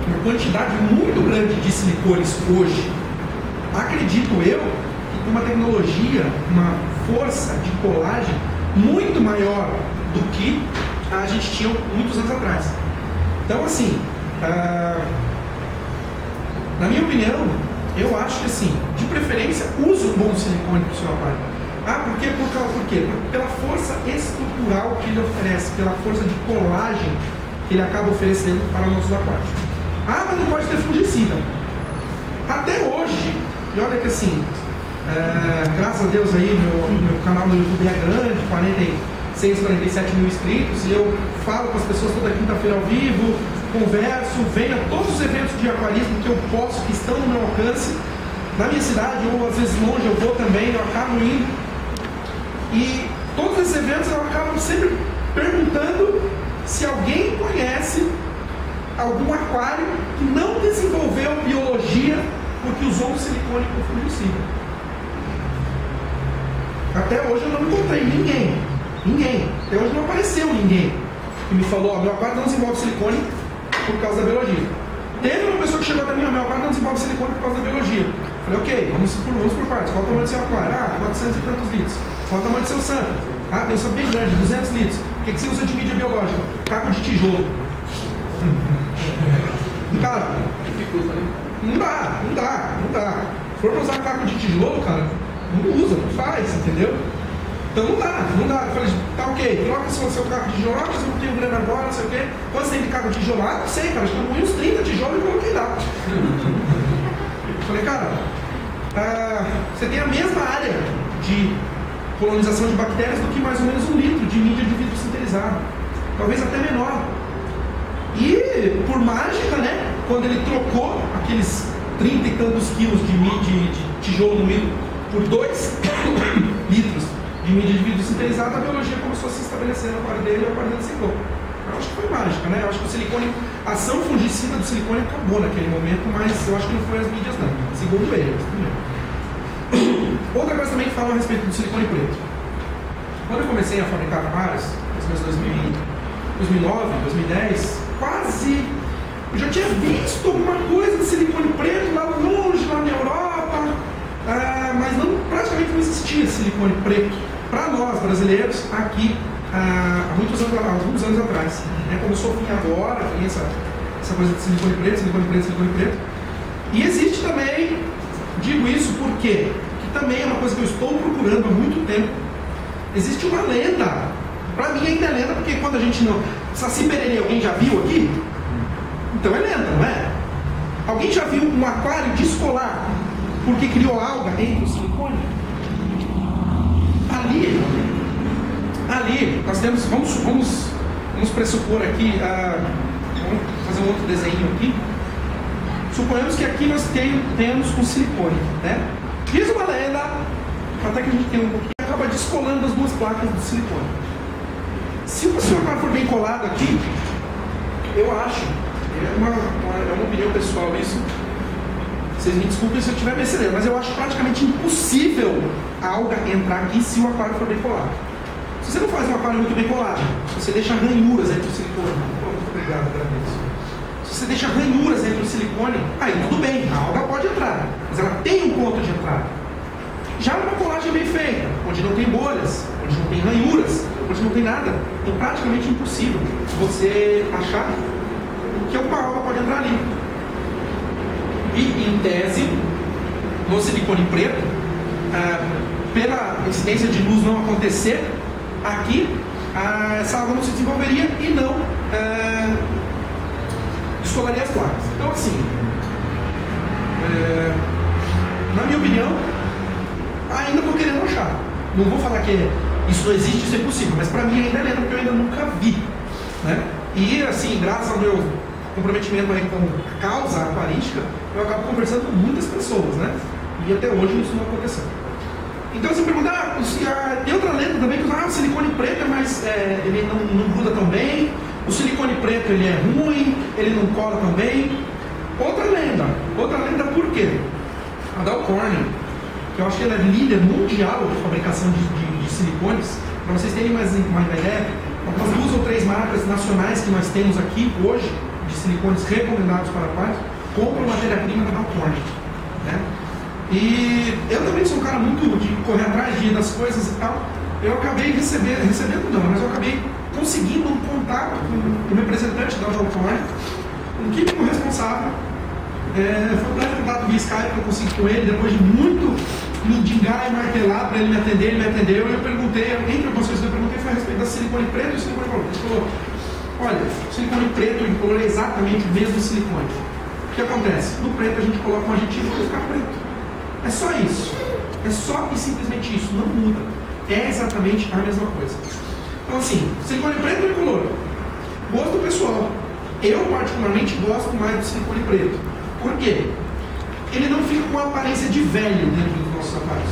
uma quantidade muito grande de silicones hoje. Acredito eu uma tecnologia, uma força de colagem muito maior do que a gente tinha muitos anos atrás. Então, assim, ah, na minha opinião, eu acho que assim, de preferência, use um bom silicone para o seu aquário. Ah, por quê? Por, causa, por quê? Pela força estrutural que ele oferece, pela força de colagem que ele acaba oferecendo para nossos aquários. Ah, mas não pode ter fungicida. Até hoje, e olha que assim, é, graças a Deus aí, meu, meu canal no YouTube é grande, 46, 47 mil inscritos, e eu falo com as pessoas toda quinta-feira ao vivo, converso, venho a todos os eventos de aquarismo que eu posso, que estão no meu alcance, na minha cidade, ou às vezes longe eu vou também, eu acabo indo. E todos esses eventos eu acabo sempre perguntando se alguém conhece algum aquário que não desenvolveu biologia porque usou um silicone com fungicida. Até hoje eu não encontrei ninguém, ninguém, até hoje não apareceu ninguém que me falou, ó, meu aquário não desenvolve silicone por causa da biologia. Teve uma pessoa que chegou até mim, meu aquário não desenvolve silicone por causa da biologia. Falei, ok, vamos por, vamos por partes. Qual o tamanho do seu aquário? Ah, 400 e tantos litros. Qual o tamanho do seu santo? Ah, tem um santo bem grande, 200 litros. O que, que você usa de mídia biológica? Caco de tijolo. <laughs> Cara, não dá, não dá, não dá. Se for pra usar caco de tijolo, cara, não usa, não faz, entendeu? Então não dá, não dá. Eu falei, tá ok, troca seu, seu carro de tijolo, mas eu não tenho grana agora, não sei o quê. Quanto você tem de carro? Ah, não sei, cara, acho que uns 30 tijolos e coloquei lá. Eu falei, cara, ah, você tem a mesma área de colonização de bactérias do que mais ou menos um litro de mídia de vidro sintetizado. Talvez até menor. E, por mágica, né, quando ele trocou aqueles 30 e tantos quilos de, de, de tijolo no milho por 2 <coughs> litros de mídia de vidro sintetizado, a biologia começou a se estabelecer no aquário dele e o aquário dele secou. Eu acho que foi mágica, né? Eu acho que o silicone, a ação fungicida do silicone acabou naquele momento, mas eu acho que não foi as mídias não, segundo ele. <coughs> Outra coisa também que fala a respeito do silicone preto. Quando eu comecei a fabricar armários, nos meus 2009, 2010, quase Eu já tinha visto alguma coisa de silicone preto lá longe, lá na Europa, ah, mas não, praticamente não existia silicone preto para nós brasileiros aqui ah, há muitos anos, alguns anos atrás. Né? Começou a vir agora, tem essa, essa coisa de silicone preto, silicone preto, silicone preto. E existe também, digo isso porque que também é uma coisa que eu estou procurando há muito tempo. Existe uma lenda, para mim ainda é lenda, porque quando a gente não. Saci Pererê, alguém já viu aqui? Então é lenda, não é? Alguém já viu um aquário descolar porque criou alga entre o silicone? Ali, ali, nós temos, vamos, vamos, vamos pressupor aqui, uh, vamos fazer um outro desenho aqui. Suponhamos que aqui nós tem, temos um silicone, né? Diz uma lenda, até que a gente tem um pouquinho, acaba descolando as duas placas do silicone. Se o aquário for bem colado aqui, eu acho é uma, uma, é uma opinião pessoal isso. Vocês me desculpem se eu estiver me excedendo, mas eu acho praticamente impossível a alga entrar aqui se o aquário for bem colado. Se você não faz um aquário muito bem colado, você deixa ranhuras entre o silicone, muito obrigado, agradeço. Se você deixa ranhuras entre o silicone, aí tudo bem, a alga pode entrar, mas ela tem um ponto de entrada. Já numa colagem bem feita, onde não tem bolhas, onde não tem ranhuras, onde não tem nada, é praticamente impossível você achar que uma alga pode entrar ali. E, em tese, no silicone preto, ah, pela incidência de luz não acontecer, aqui ah, essa água não se desenvolveria e não ah, descolaria as placas. Então, assim, é, na minha opinião, ainda estou querendo achar. Não vou falar que isso não existe, isso é possível, mas para mim ainda é lento, porque eu ainda nunca vi. Né? E, assim, graças ao meu comprometimento aí com a causa aquarística, eu acabo conversando com muitas pessoas, né? E até hoje isso não aconteceu. Então, se perguntar, ah, tem outra lenda também que ah, o silicone preto é mais, é, ele não, não gruda tão bem, o silicone preto ele é ruim, ele não cola tão bem. Outra lenda, outra lenda por quê? A da Corning, que eu acho que ela é líder mundial de fabricação de, de, de silicones, para vocês terem mais uma ideia, as duas ou três marcas nacionais que nós temos aqui hoje, de silicones recomendados para pais, compram matéria-prima da Alcorn. Né? E eu também sou um cara muito de correr atrás de das coisas e tal. Eu acabei recebendo, recebendo não, mas eu acabei conseguindo um contato com o representante da Alcorn, um químico responsável. É, foi um breve contato via Skype que eu consegui com ele, depois de muito me indigar e martelar para ele me atender, ele me atendeu, e eu perguntei, entre algumas coisas que eu perguntei foi a respeito da silicone preto e silicone color. Ele falou, Olha, o silicone preto e incolor é exatamente o mesmo silicone. O que acontece? No preto a gente coloca um aditivo para ficar preto. É só isso. É só e simplesmente isso. Não muda. É exatamente a mesma coisa. Então assim, silicone preto ou incolor? Gosto pessoal. Eu particularmente gosto mais do silicone preto. Por quê? Ele não fica com a aparência de velho dentro dos nossos sapatos.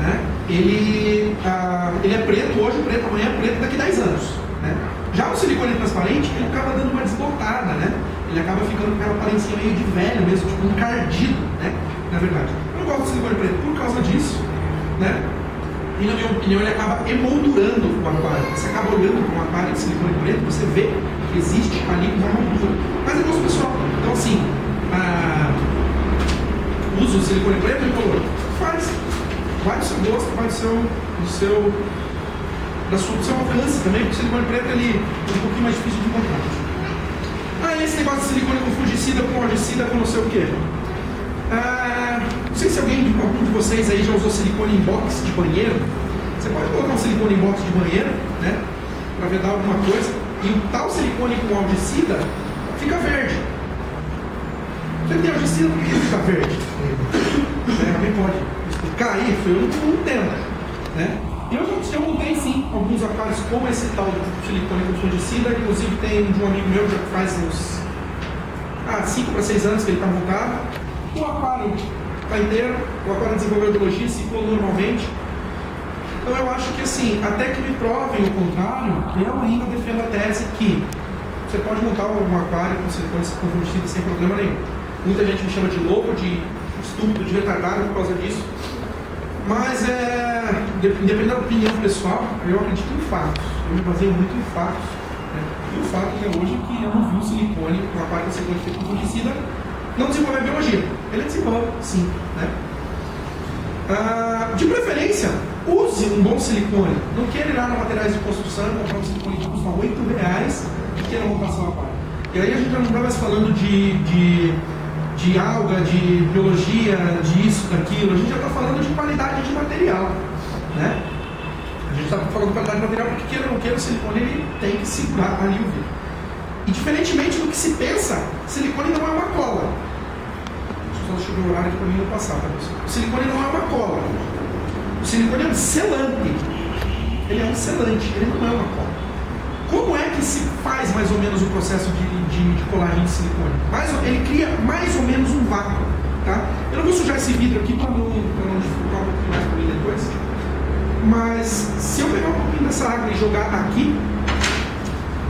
Né? Ele, ah, ele é preto hoje, preto amanhã, preto daqui a 10 anos. Né? Já o silicone transparente, ele acaba dando uma desbotada, né? Ele acaba ficando com aquela aparência meio de velho mesmo, tipo um cardido, né? Na verdade. Eu não gosto do silicone preto por causa disso, né? E na minha opinião, ele acaba emoldurando o aquário. Você acaba olhando para um aquário de silicone preto, você vê que existe ali uma moldura. Mas é gosto pessoal. Então, assim, a... usa o silicone preto e color? Faz. Vai do seu gosto, vai do seu, do seu do seu alcance também, porque o silicone preto ele é um pouquinho mais difícil de encontrar. Ah, esse negócio de silicone com fungicida, com herbicida, com não sei o quê. Ah, não sei se alguém, algum de vocês aí já usou silicone em box de banheiro. Você pode colocar um silicone em box de banheiro, né? Para vedar alguma coisa. E o tal silicone com algicida fica verde. Ele tem algicida, por que ele fica verde? É, alguém pode explicar aí? Foi eu não entendo. Né? Eu já, já montei sim alguns aquários como esse tal de silicone com fungicida, inclusive tem um de um amigo meu já faz uns 5 ah, para 6 anos que ele está montado. O aquário está inteiro, o aquário desenvolveu biologia, ciclou normalmente. Então eu acho que assim, até que me provem o contrário, eu ainda defendo a tese que você pode montar um aquário com silicone com fungicida sem problema nenhum. Muita gente me chama de louco, de estúpido, de retardado por causa disso. Mas, é, independente da opinião pessoal, eu acredito em fatos. Eu me baseio muito em fatos. Né? E o fato é hoje que eu não vi o silicone, uma parte do silicone feito com fungicida, não desenvolver biologia. Ele desenvolve, sim. Né? Ah, de preferência, use um bom silicone. Não queira ir lá no materiais de construção e comprar um silicone que custa 8 reais e queira montar sua parte. E aí a gente não está mais falando de, de, de alga, de biologia, disso, daquilo. A gente já está falando de qualidade de material. Né? A gente está falando de qualidade de material porque queira ou não queira, o silicone ele tem que segurar ali o vidro. E diferentemente do que se pensa, silicone não é uma cola. Só deixa eu o horário para mim não passar, tá? O silicone não é uma cola. O silicone é um selante. Ele é um selante, ele não é uma cola. Como é que se faz mais ou menos o processo de, de, de colagem de silicone? Mais, ele cria mais ou menos um vácuo. Tá? Eu não vou sujar esse vidro aqui para não, dificultar um pouquinho mais para mim depois. Mas se eu pegar um pouquinho dessa água e jogar aqui,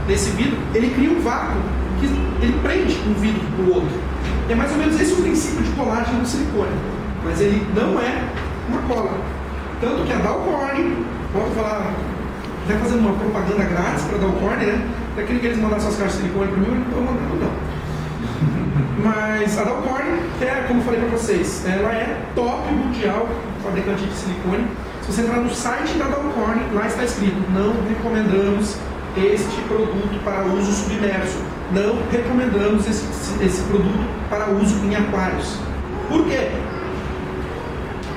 nesse vidro, ele cria um vácuo que ele prende um vidro para o outro. É mais ou menos esse o princípio de colagem no silicone. Mas ele não é uma cola. Tanto que a Dalcorn, vamos falar, até fazendo uma propaganda grátis para a Dalcorn, né? Queria que eles mandassem suas caixas de silicone para mim, mas não estou mandando não. Mas a Dalcorn, que é, como eu falei para vocês, ela é top mundial fabricante de silicone. Se você entrar no site da Dalcorn, lá está escrito, não recomendamos este produto para uso submerso. Não recomendamos esse, esse produto para uso em aquários. Por quê?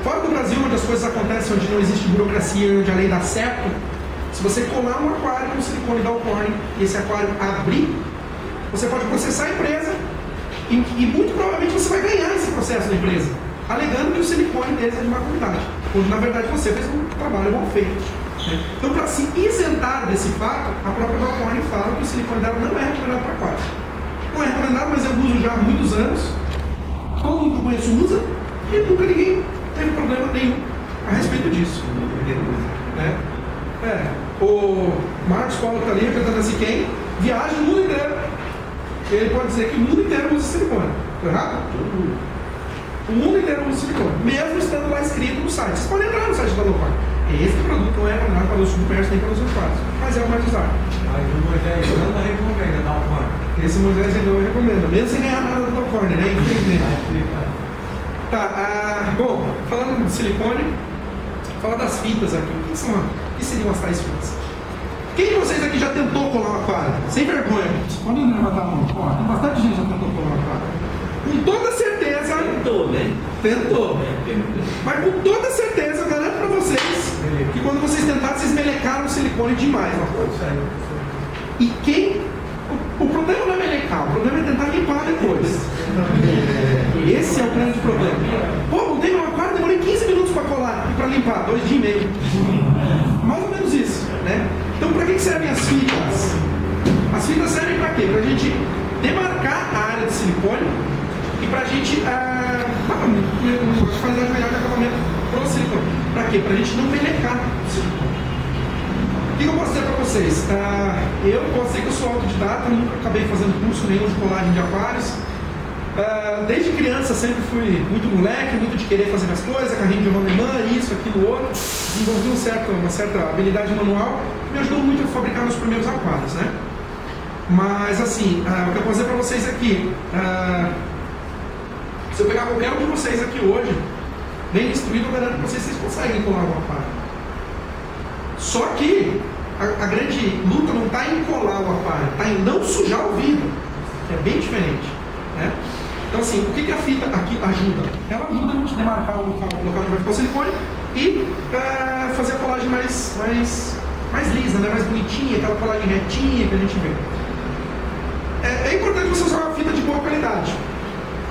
Fora do Brasil, onde as coisas acontecem, onde não existe burocracia, onde a lei dá certo, se você colar um aquário com silicone da Alcorn e esse aquário abrir, você pode processar a empresa e, e, muito provavelmente você vai ganhar esse processo da empresa, alegando que o silicone deles é de má qualidade, quando na verdade você fez um trabalho mal feito. Então, para se isentar desse fato, a própria Dalcorn fala que o silicone dela não é recomendado para aquário. Não é recomendado, mas eu uso já há muitos anos. Todo mundo que eu conheço usa e nunca ninguém teve problema nenhum a respeito disso. Né? É, o Marcos Paulo está ali representando assim quem viaja o mundo inteiro. Ele pode dizer que o mundo inteiro usa silicone. Estou errado? O mundo inteiro usa silicone, mesmo estando lá escrito no site. Vocês podem entrar no site da Lopar. Esse produto não é recomendado para os submersos nem para os aquários, mas é o mais usado. Mas o Moisés não recomenda dar um corte. Esse Moisés não recomenda, mesmo sem ganhar nada do Corner, né? Infelizmente. Tá, ah, bom, falando de silicone, falar das fitas aqui. O que, são, que seriam as tais fitas? Quem de vocês aqui já tentou colar um aquário? Sem vergonha. Podem levantar a mão. Ó, tem bastante gente já tentou colar um aquário. Com toda certeza. Tentou, né? Tentou. Mas com toda certeza, eu garanto pra vocês que quando vocês tentaram, vocês melecaram o silicone demais. E quem. O, o problema não é melecar, o problema é tentar limpar depois. Esse é o grande problema. Pô, montei meu aquário, demorei 15 minutos para colar e para limpar, dois dias e meio. <laughs> Mais ou menos isso, né? Então, para que servem as fitas? As fitas servem para quê? Para a gente demarcar a área de silicone e para a gente ah, fazer a melhor de acabamento para o silicone. Para quê? Para a gente não melecar o silicone. O que eu posso dizer para vocês? Ah, eu posso dizer que eu sou autodidata, nunca acabei fazendo curso nenhum de colagem de aquários. Uh, desde criança sempre fui muito moleque, muito de querer fazer as coisas, carrinho de rolemã, isso, aquilo, outro. Desenvolvi um certo, uma certa habilidade manual que me ajudou muito a fabricar meus primeiros aquários, né? Mas assim, uh, o que eu posso dizer para vocês aqui, uh, se eu pegar qualquer um de vocês aqui hoje, bem instruído, eu garanto para vocês, vocês conseguem colar um aquário. Só que a, a grande luta não está em colar o aquário, está em não sujar o vidro, que é bem diferente. Né? Então, assim, o que, que a fita aqui ajuda? Ela ajuda a gente demarcar o local, o local onde vai ficar o silicone e uh, fazer a colagem mais, mais, mais lisa, né? mais bonitinha, aquela colagem retinha que a gente vê. É, é importante você usar uma fita de boa qualidade.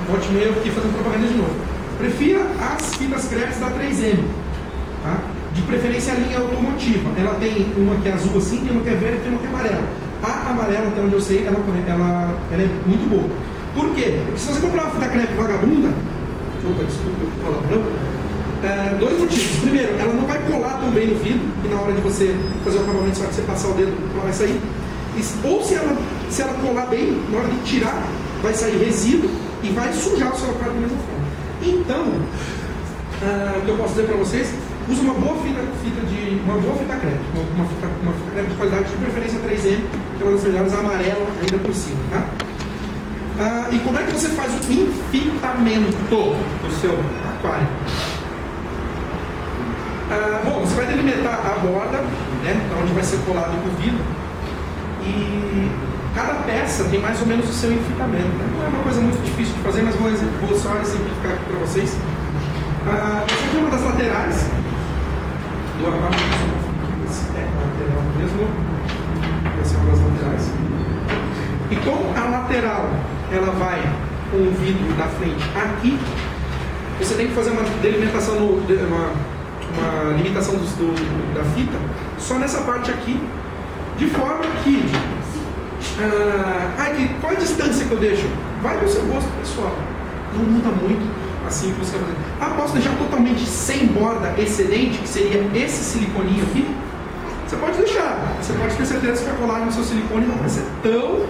Volte meio aqui fazendo propaganda de novo. Prefira as fitas crepes da 3M. Tá? De preferência a linha automotiva. Ela tem uma que é azul assim, tem uma que é verde tem uma que é amarela. A amarela, até onde eu sei, ela, ela, ela é muito boa. Por quê? Porque se você comprar uma fita crepe vagabunda, opa, desculpa, palavrão, é, dois motivos. Primeiro, ela não vai colar tão bem no vidro, e na hora de você fazer o acabamento, só que você passar o dedo, ela vai sair. Ou se ela, se ela colar bem, na hora de tirar, vai sair resíduo e vai sujar o seu aquário da mesma forma. Então, uh, o que eu posso dizer para vocês, usa uma boa fita, fita de. uma boa fita crepe, uma, uma, fita, uma fita crepe de qualidade, de preferência 3M, que é uma das melhores amarela ainda por cima, tá? Ah, e como é que você faz o enfitamento do seu aquário? Ah, bom, você vai delimitar a borda, né, onde vai ser colado o vidro, e cada peça tem mais ou menos o seu enfitamento. Né? Não é uma coisa muito difícil de fazer, mas vou, vou só exemplificar aqui para vocês. Ah, essa aqui é uma das laterais do aquário. É lateral mesmo. Essa é uma das laterais. E como a lateral ela vai com o vidro da frente aqui, você tem que fazer uma delimitação, no, uma, uma limitação do, da fita só nessa parte aqui, de forma que. Ah, ai, que, qual a distância que eu deixo? Vai do seu gosto pessoal. Não muda muito assim que você vai fazer. Ah, posso deixar totalmente sem borda excedente, que seria esse siliconinho aqui? Você pode deixar. Você pode ter certeza que a colagem do seu silicone não vai ser tão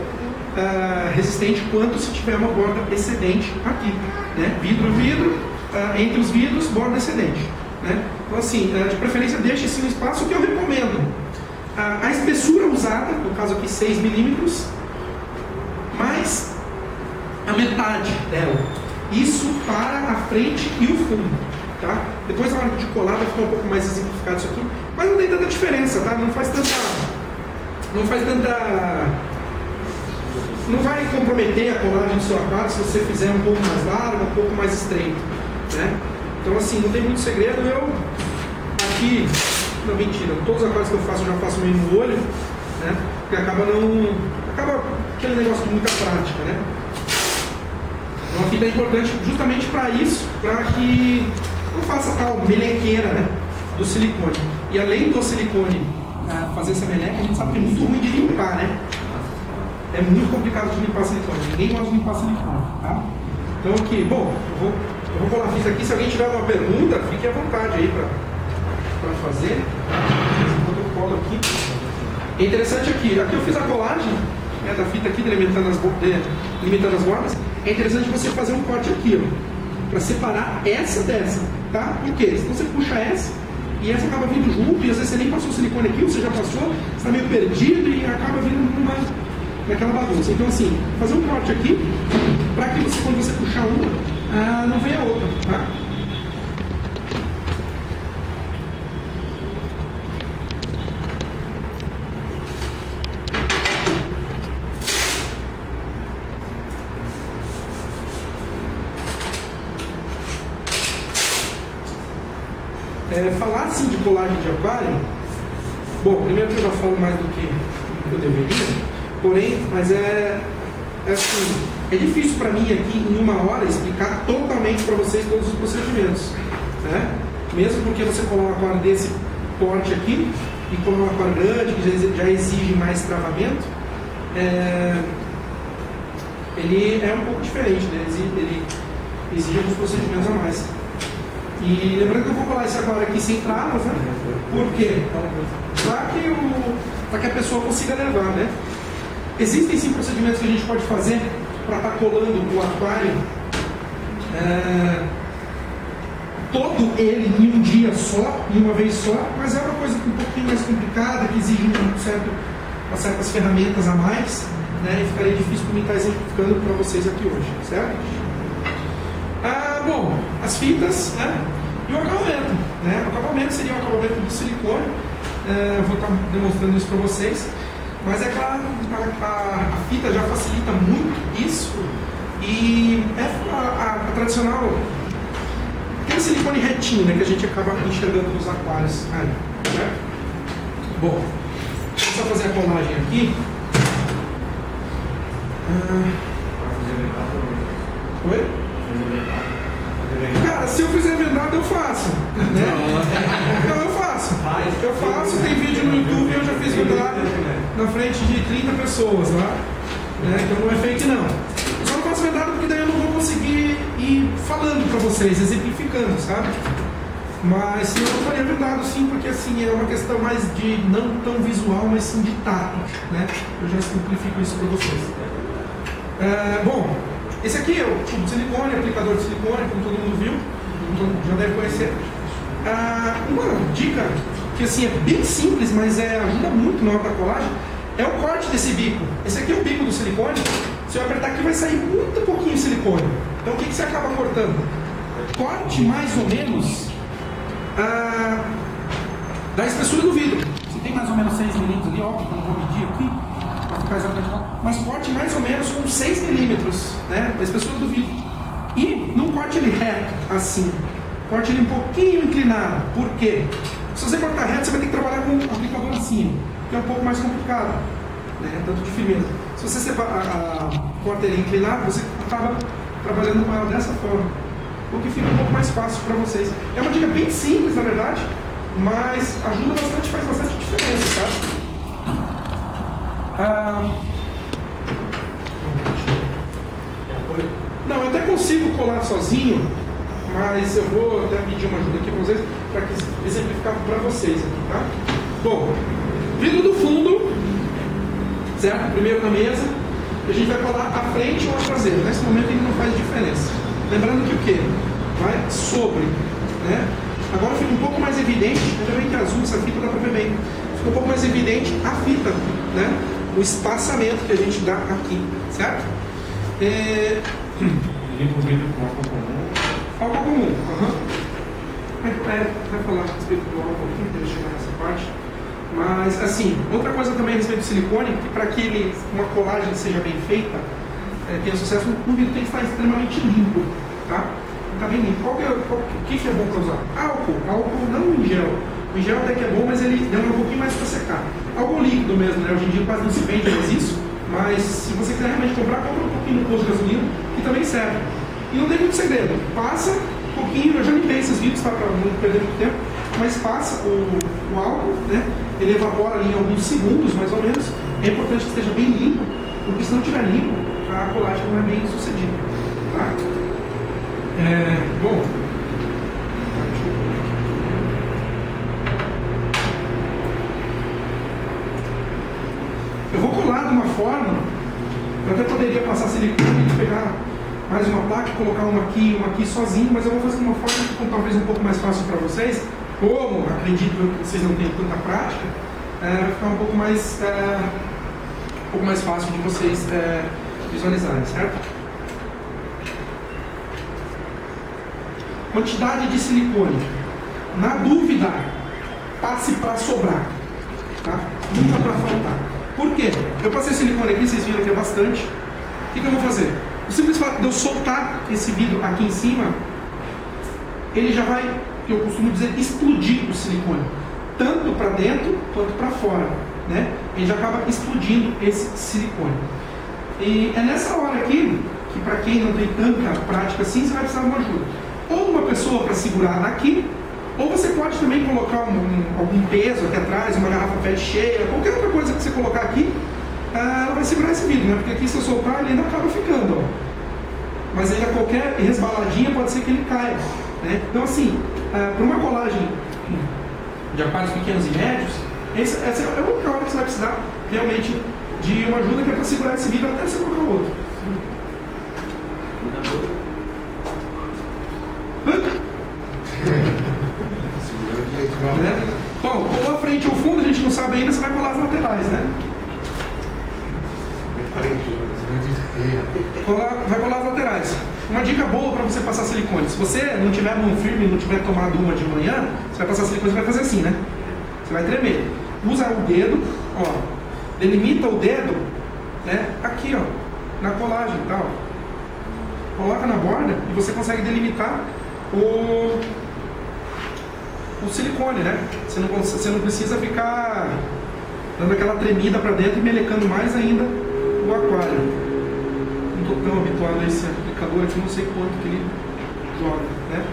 uh, resistente quanto se tiver uma borda excedente aqui. Né? Vidro, vidro, uh, entre os vidros, borda excedente. Né? Então, assim, uh, de preferência, deixe esse espaço. O que eu recomendo? a espessura usada, no caso aqui 6 milímetros, mais a metade dela. Isso para a frente e o fundo. Tá? Depois, na hora de colar, vai ficar um pouco mais exemplificado isso aqui. Mas não tem tanta diferença, tá? Não faz tanta. Não faz tanta não vai comprometer a colagem do seu aquário se você fizer um pouco mais largo, um pouco mais estreito. Né? Então assim, não tem muito segredo. Eu aqui, não mentira, todos os aquários que eu faço eu já faço meio no olho, né? Acaba não. acaba aquele negócio de muita prática, né? Uma fita é importante justamente para isso, para que não faça tal melequeira né, do silicone. E além do silicone ah, fazer essa meleca, a gente sabe que é muito ruim de limpar, né? É muito complicado de limpar silicone. Ninguém de limpar silicone, tá? Então aqui, bom, eu vou, eu vou colar fita aqui. Se alguém tiver uma pergunta, fique à vontade aí para fazer. Enquanto eu colo aqui. É interessante aqui, aqui eu fiz a colagem né, da fita aqui, delimitando as, limitando as bordas. É interessante você fazer um corte aqui, ó, para separar essa dessa, tá? Por quê? Você puxa essa e essa acaba vindo junto, e às vezes você nem passou silicone aqui, você já passou, está meio perdido e acaba vindo numa naquela bagunça. Então, assim, fazer um corte aqui, para que você, quando você puxar uma, ah, não venha outra, tá? É, falar assim de colagem de aquário, bom, primeiro que eu já falo mais do que eu deveria, Porém, mas é, é assim, é difícil para mim aqui em uma hora explicar totalmente para vocês todos os procedimentos, né? Mesmo porque você coloca um aquário desse porte aqui e coloca um aquário grande que já, exige mais travamento, é, ele é um pouco diferente, né? Ele, ele exige alguns procedimentos a mais. E lembrando que eu vou colar esse aquário aqui sem travas, né? Por quê? Para que, o, que a pessoa consiga levar, né? Existem sim procedimentos que a gente pode fazer para estar tá colando o aquário é, todo ele em um dia só, em uma vez só, mas é uma coisa um pouquinho mais complicada, que exige um certo, umas certas ferramentas a mais, né? E ficaria difícil para mim estar tá exemplificando para vocês aqui hoje, certo? Ah, bom, as fitas né? e o acabamento. Né? O acabamento seria o acabamento do silicone. É, vou estar tá demonstrando isso para vocês. Mas é claro, a, a, a, fita já facilita muito isso e é a, a, tradicional, aquele silicone retinho né, que a gente acaba enxergando nos aquários. Aí, né? Bom, vou só fazer a colagem aqui. Ah, Oi? Cara, se eu fizer vendado, eu faço. Né? Então eu faço. Eu faço, tem vídeo no YouTube, eu fiz vendado na frente de 30 pessoas lá. Né? Então não é fake não. Eu só não faço vendado porque daí eu não vou conseguir ir falando para vocês, exemplificando, sabe? Mas sim, eu faria vendado sim, porque assim é uma questão mais de não tão visual, mas sim de tato, né? Eu já simplifico isso para vocês. É, bom, esse aqui é o tubo de silicone, aplicador de silicone, como todo mundo viu, já deve conhecer. ah, uma dica que assim é bem simples, mas é, ajuda muito na hora da colagem, é o corte desse bico. Esse aqui é o bico do silicone. Se eu apertar aqui vai sair muito pouquinho silicone. Então o que, que você acaba cortando? Corte mais ou menos ah, da espessura do vidro. Você tem mais ou menos 6 milímetros ali, óbvio, que eu não vou medir aqui, para ficar exatamente mas corte mais ou menos com 6 milímetros né, da espessura do vidro. E não corte ele reto, assim. Corte ele um pouquinho inclinado. Por quê? Se você cortar reto, você vai ter que trabalhar com o aplicador assim, que é um pouco mais complicado, né, tanto de firmeza. Se você separa, a, a, inclinado, você acaba trabalhando com ela dessa forma, o que fica um pouco mais fácil para vocês. É uma dica bem simples, na verdade, mas ajuda bastante, faz bastante diferença, tá? Ah, não, eu até consigo colar sozinho, mas eu vou até pedir uma ajuda aqui para vocês, para exemplificar para vocês aqui, tá? Bom, vidro do fundo, certo? Primeiro na mesa, a gente vai colar a frente ou a traseira. Nesse momento ele não faz diferença. Lembrando que o que? Vai sobre, né? Agora fica um pouco mais evidente, ainda bem que azul essa fita dá para ver bem, fica um pouco mais evidente a fita, né? O espaçamento que a gente dá aqui, certo? É... Com álcool comum. Comum, aham. Vai, falar a respeito do álcool aqui, deixa eu chegar nessa parte. Mas, assim, outra coisa também a respeito do silicone, que para que ele, uma colagem seja bem feita, é, tenha sucesso, o vidro tem que estar extremamente limpo, tá? Tá bem limpo. Qual que é, qual, o que, que é bom para usar? Álcool. Álcool não em gel. O gel até que é bom, mas ele demora um pouquinho mais para secar. Álcool líquido mesmo, né? Hoje em dia quase não se vende mais isso, mas se você quiser realmente comprar, compra um pouquinho no posto de gasolina, que também serve. E não tem muito segredo. Passa pouquinho, eu já limpei esses vidros, tá? Para não perder muito tempo, mas passa o, o álcool, né? Ele evapora ali em alguns segundos, mais ou menos. É importante que esteja bem limpo, porque se não estiver limpo, a colagem não é bem sucedida. Tá? É, bom, eu vou colar de uma forma, eu até poderia passar silicone e pegar mais uma placa colocar uma aqui e uma aqui sozinho, mas eu vou fazer de uma forma que talvez um pouco mais fácil para vocês. Como acredito que vocês não têm tanta prática, é, vai ficar um pouco mais, é, um pouco mais fácil de vocês é, visualizarem, certo? Quantidade de silicone. Na dúvida, passe para sobrar. Tá? Nunca para faltar. Por quê? Eu passei silicone aqui, vocês viram que é bastante. O que, que eu vou fazer? O simples fato de eu soltar esse vidro aqui em cima, ele já vai, que eu costumo dizer, explodir o silicone. Tanto para dentro quanto para fora. Né? Ele já acaba explodindo esse silicone. E é nessa hora aqui, que para quem não tem tanta prática assim, você vai precisar de uma ajuda. Ou uma pessoa para segurar aqui, ou você pode também colocar um, um, algum peso aqui atrás, uma garrafa PET cheia, qualquer outra coisa que você colocar aqui, ela vai segurar esse vidro, né? Porque aqui se eu soltar ele ainda acaba ficando, ó. Mas ainda qualquer resbaladinha pode ser que ele caia. Né? Então assim, ah, para uma colagem de aquários pequenos e médios, essa, essa é a única hora que você vai precisar realmente de uma ajuda que é para segurar esse vidro até você colocar outro. Né? Bom, ou a frente ou o fundo, a gente não sabe ainda, você vai colar as laterais, né? Colar, vai colar as laterais. Uma dica boa para você passar silicone. Se você não tiver mão firme, não tiver tomado uma de manhã, você vai passar silicone, você vai fazer assim, né? Você vai tremer. Usa o dedo, ó. Delimita o dedo, né? Aqui, ó. Na colagem e tal. Coloca na borda e você consegue delimitar o o silicone, né? Você não, você não precisa ficar dando aquela tremida para dentro e melecando mais ainda o aquário. Estou tão habituado a esse aplicador aqui, não sei quanto que ele joga, né?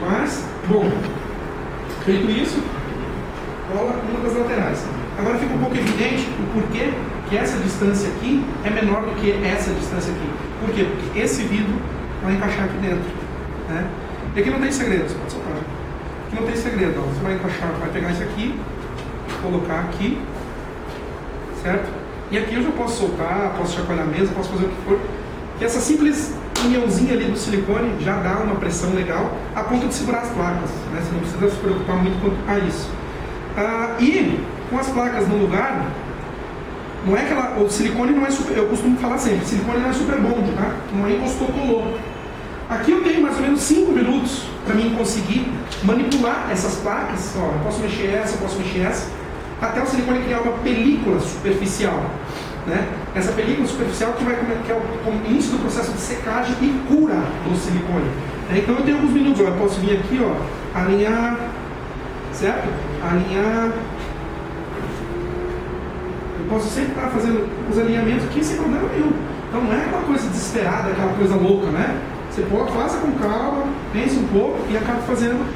Mas, bom, feito isso, cola uma das laterais. Agora fica um pouco evidente o porquê que essa distância aqui é menor do que essa distância aqui. Por quê? Porque esse vidro vai encaixar aqui dentro. Né? E aqui não tem segredo, você pode soltar não tem segredo, ó. você vai encaixar, vai pegar isso aqui, colocar aqui, certo? E aqui eu já posso soltar, posso chacoalhar a mesa, posso fazer o que for. E essa simples uniãozinha ali do silicone já dá uma pressão legal a ponto de segurar as placas. Né? Você não precisa se preocupar muito quanto a isso. Ah, e com as placas no lugar, não é que ela, o silicone não é super, eu costumo falar sempre, silicone não é super bond, tá? Não é encostou, colou. Aqui eu tenho mais ou menos 5 minutos para mim conseguir manipular essas placas. Ó, eu posso mexer essa, eu posso mexer essa, até o silicone criar uma película superficial. Né? Essa película superficial que vai que é o início do processo de secagem e cura do silicone. É, então eu tenho alguns minutos, ó, eu posso vir aqui, ó, alinhar, certo? Alinhar. Eu posso sempre estar fazendo os alinhamentos aqui sem problema nenhum. Então não é aquela coisa desesperada, aquela coisa louca, né? Você pode, faça com calma, pense um pouco e acaba fazendo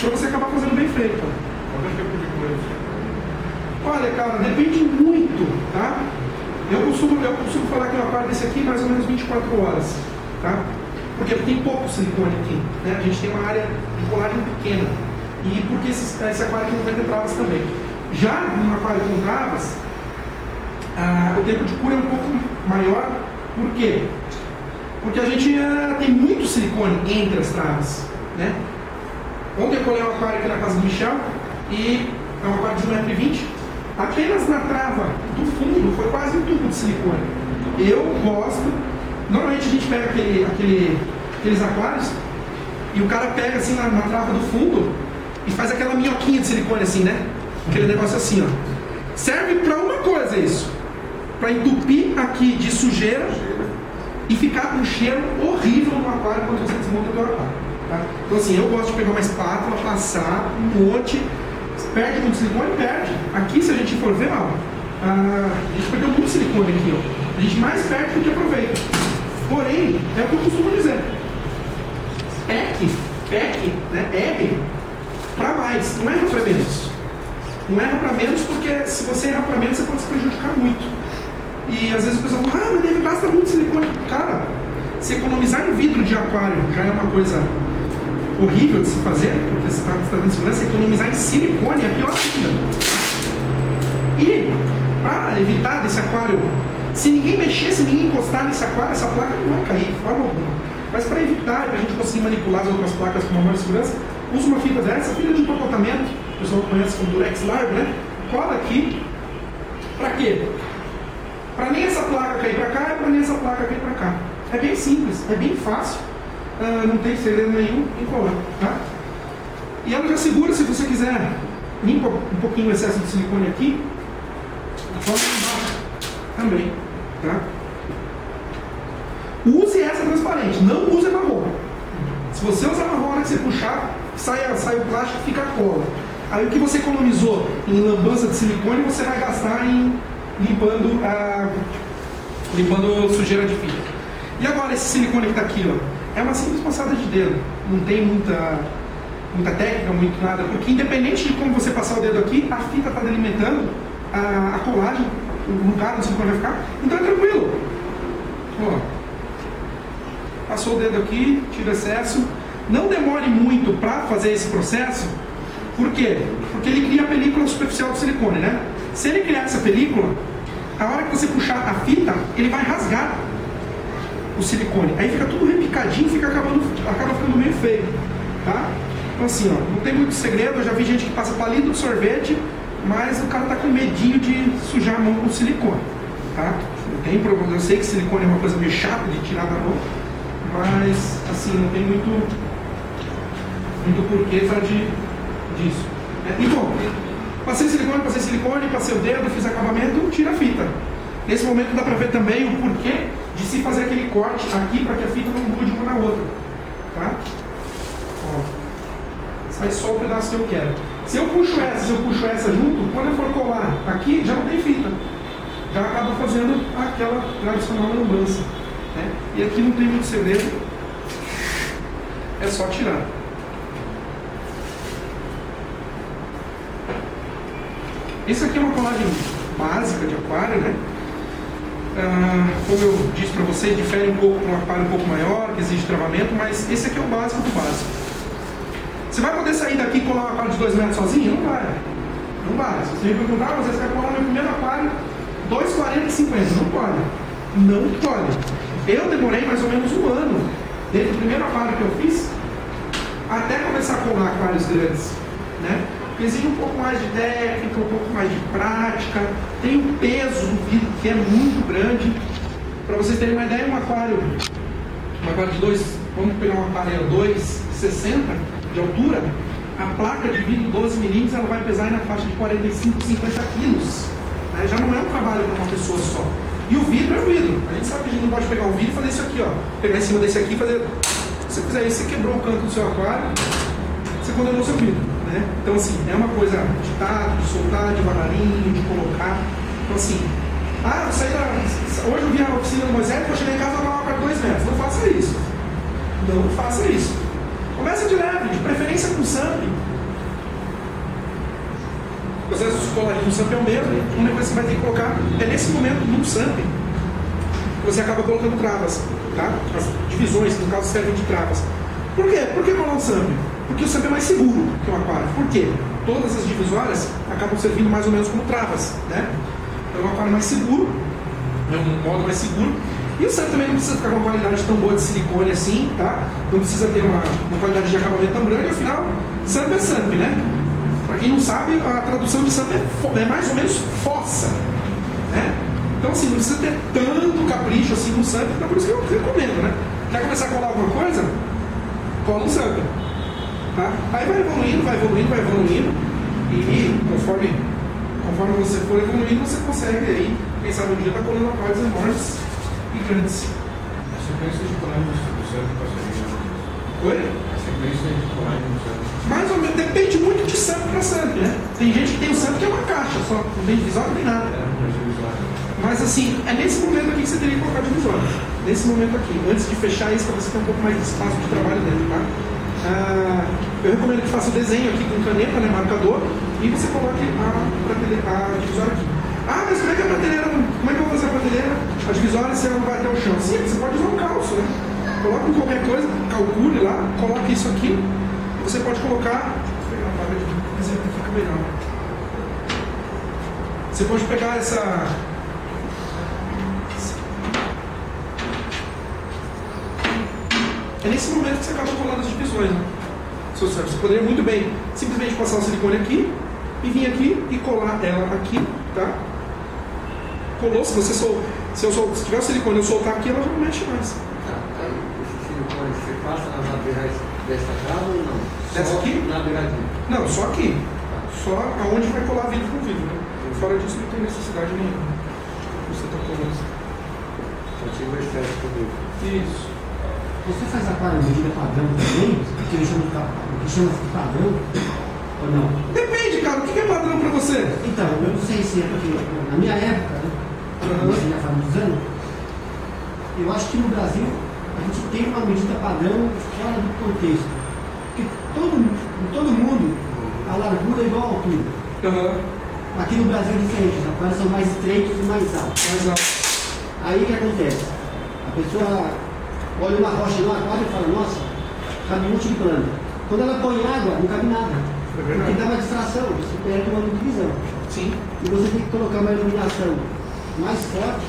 para você acabar fazendo bem feito. Quanto é tempo de coisa? Olha, cara, depende muito, tá? Eu costumo, eu costumo falar que uma parte desse aqui é mais ou menos 24 horas, tá? Porque tem pouco silicone aqui, né? A gente tem uma área de colagem pequena. E porque esse, esse aquário não vai ter travas também. Já num aquário com travas, ah, o tempo de cura é um pouco maior. Por quê? Porque a gente ah, tem muito silicone entre as travas, né? Ontem eu colei um aquário aqui na casa do Michel e é um aquário de 1,20m Apenas na trava do fundo foi quase um tubo de silicone. Eu gosto. Normalmente a gente pega aquele, aquele, aqueles aquários e o cara pega assim na, na trava do fundo e faz aquela minhoquinha de silicone assim, né? Aquele negócio assim, ó. Serve para uma coisa isso. Para entupir aqui de sujeira e ficar com um cheiro horrível no aquário quando você desmonta o teu aquário. Tá? Então assim, eu gosto de pegar uma espátula, passar um monte Perde muito silicone? Perde. Aqui, se a gente for ver, ó, a gente perdeu muito silicone aqui. Ó. A gente mais perde do que aproveita. Porém, é o que eu costumo dizer. PEC, PEC, né, R, para mais, não erra para menos. Não erra para menos porque se você erra para menos, você pode se prejudicar muito. E às vezes o pessoal fala, ah, mas deve gastar muito silicone. Cara, se economizar em vidro de aquário já é uma coisa horrível de se fazer, porque você está dando segurança, economizar em silicone é pior ainda. E, para evitar desse aquário, se ninguém mexer, se ninguém encostar nesse aquário, essa placa não vai cair, de forma alguma. Mas para evitar, para a gente conseguir manipular as outras placas com maior segurança, usa uma fita dessa, fita de comportamento, o pessoal conhece como Durex Largo, né? Cola aqui. Para quê? Para nem essa placa cair para cá e para nem essa placa cair para cá. É bem simples, é bem fácil ah, não tem segredo nenhum em colar. Tá? E ela já segura, se você quiser, limpa um pouquinho o excesso de silicone aqui, pode embaixo também. Tá? Use essa transparente, não use marrom. Se você usar marrom, hora que você puxar, sai, sai o plástico e fica a cola. Aí o que você economizou em lambança de silicone, você vai gastar em limpando, a, limpando sujeira de fita. E agora esse silicone que está aqui, ó, é uma simples passada de dedo. Não tem muita, muita técnica, muito nada, porque independente de como você passar o dedo aqui, a fita está delimitando a, a, colagem, o lugar onde o silicone vai ficar. Então é tranquilo. Ó, passou o dedo aqui, tira excesso. Não demore muito para fazer esse processo. Por quê? Porque ele cria a película superficial do silicone, né? Se ele criar essa película, a hora que você puxar a fita, ele vai rasgar o silicone. Aí fica tudo repicadinho, fica acabando, acaba ficando meio feio, tá? Então assim, ó, não tem muito segredo, eu já vi gente que passa palito de sorvete, mas o cara tá com medinho de sujar a mão com silicone, tá? Não tem problema, eu sei que silicone é uma coisa meio chata de tirar da mão, mas assim, não tem muito, muito porquê tá, de, disso. É, e bom, passei silicone, passei silicone, passei o dedo, fiz acabamento, tira a fita. Nesse momento dá para ver também o porquê de se fazer aquele corte aqui para que a fita não mude uma na outra. Tá? Ó. Sai só o pedaço que eu quero. Se eu puxo essa, se eu puxo essa junto, quando eu for colar aqui, já não tem fita. Já acaba fazendo aquela tradicional lambança. Né? E aqui não tem muito segredo. É só tirar. Isso aqui é uma colagem básica de aquário, né? Ah, como eu disse para vocês, difere um pouco para um aquário um pouco maior, que exige travamento, mas esse aqui é o básico do básico. Você vai poder sair daqui e colar um aquário de 2 metros sozinho? Não vai. Não vai. Se você me perguntar, você vai colar meu primeiro aquário 2,40 e 50. Não pode. Não pode. Eu demorei mais ou menos um ano, desde o primeiro aquário que eu fiz, até começar a colar aquários grandes. Né? Exige um pouco mais de técnica, um pouco mais de prática, tem um peso do vidro que é muito grande. Para vocês terem uma ideia, um aquário, um aquário de 2, vamos pegar um aquário 2,60 de altura, a placa de vidro 12 milímetros ela vai pesar na faixa de 45, 50 quilos. Né? Já não é um trabalho para uma pessoa só. E o vidro é o vidro. A gente sabe que a gente não pode pegar um vidro e fazer isso aqui, ó. Pegar em cima desse aqui e fazer. Se você fizer isso, você quebrou o canto do seu aquário, você condenou o seu vidro. Né? Então, assim, é uma coisa de tato, de soltar devagarinho, de colocar. Então, assim, ah, eu saí da. Hoje eu vi a oficina do Moisés, vou chegar em casa vou para dois metros. Não faça isso. Não faça isso. Começa de leve, de preferência com SAMP. O colarinho do SAMP é o mesmo, a única coisa que você vai ter que colocar é nesse momento no SAMP você acaba colocando travas. Tá? As divisões, no caso, servem de travas. Por quê? Por que colar um SAMP? Porque o SAMP é mais seguro que o aquário. Por quê? Todas as divisórias acabam servindo mais ou menos como travas. Né? Então é um aquário mais seguro, é um modo mais seguro e o sangue também não precisa ficar com uma qualidade tão boa de silicone assim, tá? Não precisa ter uma, uma qualidade de acabamento tão grande, afinal, SAMP é SAMP, né? Para quem não sabe, a tradução de SAMP é, é, mais ou menos fossa, né? Então, assim, não precisa ter tanto capricho assim no SAMP, então por isso que eu recomendo, né? Quer começar a colar alguma coisa? Cola um SAMP, tá? Aí vai evoluindo, vai evoluindo, vai evoluindo, e conforme, conforme você for evoluindo, você consegue aí, quem sabe um dia tá colando aquários enormes e grandes. A sequência de colagens do passaria Oi? A sequência de colagens do. Mais ou menos, depende muito de santo para santo, né? Tem gente que tem o santo que é uma caixa, só não tem divisória, não tem nada. Mas assim, é nesse momento aqui que você teria que colocar divisória. Nesse momento aqui, antes de fechar isso, para você ter um pouco mais de espaço de trabalho dentro, tá? Ah, eu recomendo que faça o desenho aqui com caneta, né, marcador, e você coloque a, a divisória aqui. Ah, mas como é que a prateleira, como é que eu vou fazer a prateleira? A divisória você não vai até o chão. Sim, você pode usar um calço, né? Coloca em qualquer coisa, calcule lá, coloque isso aqui. Você pode colocar. Vou pegar a vaga de exemplo fica melhor. Você pode pegar essa. É nesse momento que você acaba colando as divisões, né? Você poderia muito bem simplesmente passar o silicone aqui e vir aqui e colar ela aqui, tá? colou, se você sol, se, eu sol, se tiver o silicone eu soltar aqui, ela já não mexe mais. Tá, esse silicone você passa nas laterais dessa casa ou não? Dessa só aqui? Na beiradinha. Não, só aqui. Só aonde vai colar vidro com vidro. Né? Fora disso não tem necessidade nenhuma. Você está colando. Só tinha o excesso comigo. Isso. Você faz aquário medida padrão também? Que de, que chama de padrão? Ou não? Depende, cara. O que é padrão para você? Então, eu não sei se é porque na minha época, né? Você já faz muitos anos. Eu acho que no Brasil a gente tem uma medida padrão fora do contexto. Porque todo, todo mundo, a largura é igual à altura. Uhum. Aqui no Brasil é diferente, os aquários são mais estreitos e mais altos. Mais alto. Aí o que acontece? A pessoa olha uma rocha no aquário e fala, nossa, cabe um monte de planta. Quando ela põe água, não cabe nada. É Porque dá uma distração, você perde uma divisão. Sim. E você tem que colocar uma iluminação mais forte,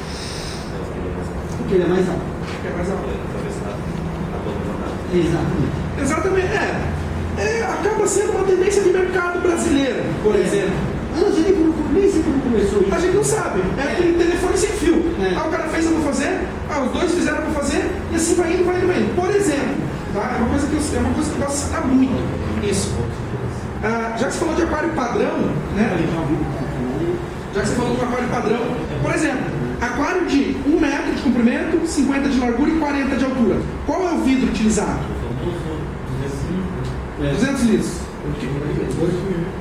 porque ele é mais alto. É mais alto. Exatamente. Exatamente. É. é. Acaba sendo uma tendência de mercado brasileiro, por É. exemplo. Não sei nem sei como começou isso. A gente não sabe. É aquele telefone sem fio. É. Ah, o cara fez, eu vou fazer. Ah, os dois fizeram, vou fazer. E assim vai indo, vai indo, vai indo. Por exemplo, tá? é, uma coisa que eu, é uma coisa que eu gosto de citar muito. Isso. Ah, já que você falou de aquário padrão, né? Já que você falou de um aquário padrão, por exemplo, aquário de 1 metro de comprimento, 50 de largura e 40 de altura. Qual é o vidro utilizado? 200 litros. O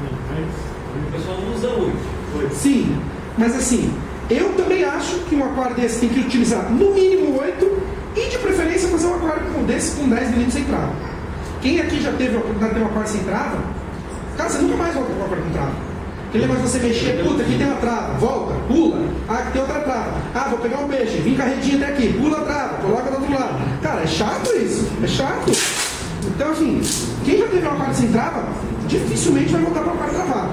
usa hoje. Sim, mas assim, eu também acho que um aquário desse tem que utilizar no mínimo 8 e de preferência fazer um aquário com desse com 10 milímetros sem trava. Quem aqui já teve a oportunidade de ter um aquário sem trava, cara, você nunca mais volta com um aquário com trava. Porque lembra você mexer, puta, aqui tem uma trava, volta, pula, ah, aqui tem outra trava, ah, vou pegar um peixe, vim carretinho até aqui, pula a trava, coloca do outro lado. Cara, é chato isso, é chato. Então, assim, quem já teve um aquário sem trava, dificilmente vai voltar para um aquário travado.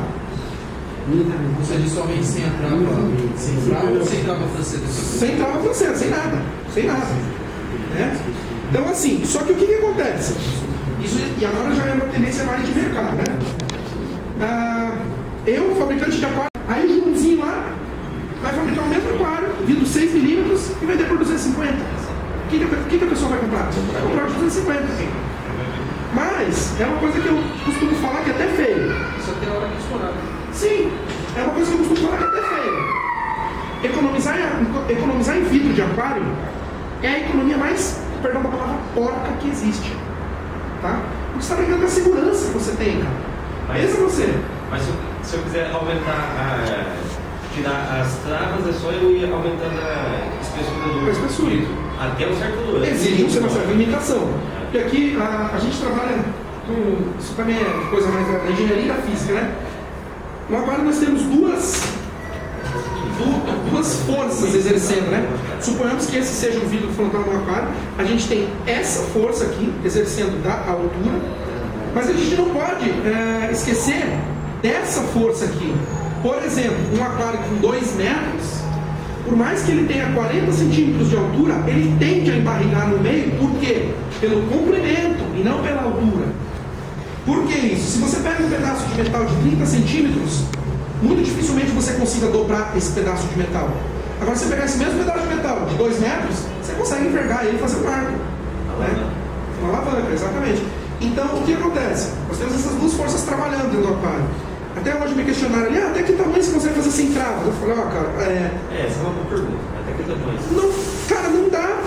Seja, somente sem a trava, sem trava ou sem trava francesa? Sem trava francesa, sem nada. Sem nada. Né? Então, assim, só que o que, que acontece? Isso, e agora já é uma tendência mais de mercado, né? Ah, eu, fabricante de aquário, aí o Joãozinho lá vai fabricar o mesmo aquário, vidro 6 milímetros e vender por 250. O que, que, que a pessoa vai comprar? Vai comprar por 250. Mas é uma coisa que eu costumo falar que é até feio. Só tem a hora que estourar. Sim, é uma coisa que eu costumo falar que é até feio. Economizar em, economizar em vidro de aquário é a economia mais, perdão da palavra, porca que existe. Tá? Porque você está brincando com a segurança que você tem, cara. Mas- Pensa você. Mas se eu, se eu quiser aumentar a. tirar as travas, é só eu ir aumentando a espessura do. A espessura. vidro. Até um certo. Exige uma certa limitação. Porque aqui a, a gente trabalha com. Isso também é coisa mais da, da engenharia e da física, né? Aquário nós temos duas, du- duas forças exercendo, né? Suponhamos que esse seja o vidro frontal do aquário. A gente tem essa força aqui, exercendo da altura, mas a gente não pode é, esquecer dessa força aqui. Por exemplo, um aquário com 2 metros, por mais que ele tenha 40 centímetros de altura, ele tende a embarrigar no meio, por quê? Pelo comprimento e não pela altura. Por que isso? Se você pega um pedaço de metal de 30 centímetros, muito dificilmente você consiga dobrar esse pedaço de metal. Agora, se você pegar esse mesmo pedaço de metal de 2 metros, você consegue envergar ele e fazer um arco. Né? Uma alavanca, exatamente. Então, o que acontece? Nós temos essas duas forças trabalhando dentro do aquário. Até hoje me questionaram ali, ah, até que tamanho você consegue fazer sem trava? Eu falei, ó, cara, é, É, essa é uma boa pergunta. Até que tamanho? não, cara, não dá.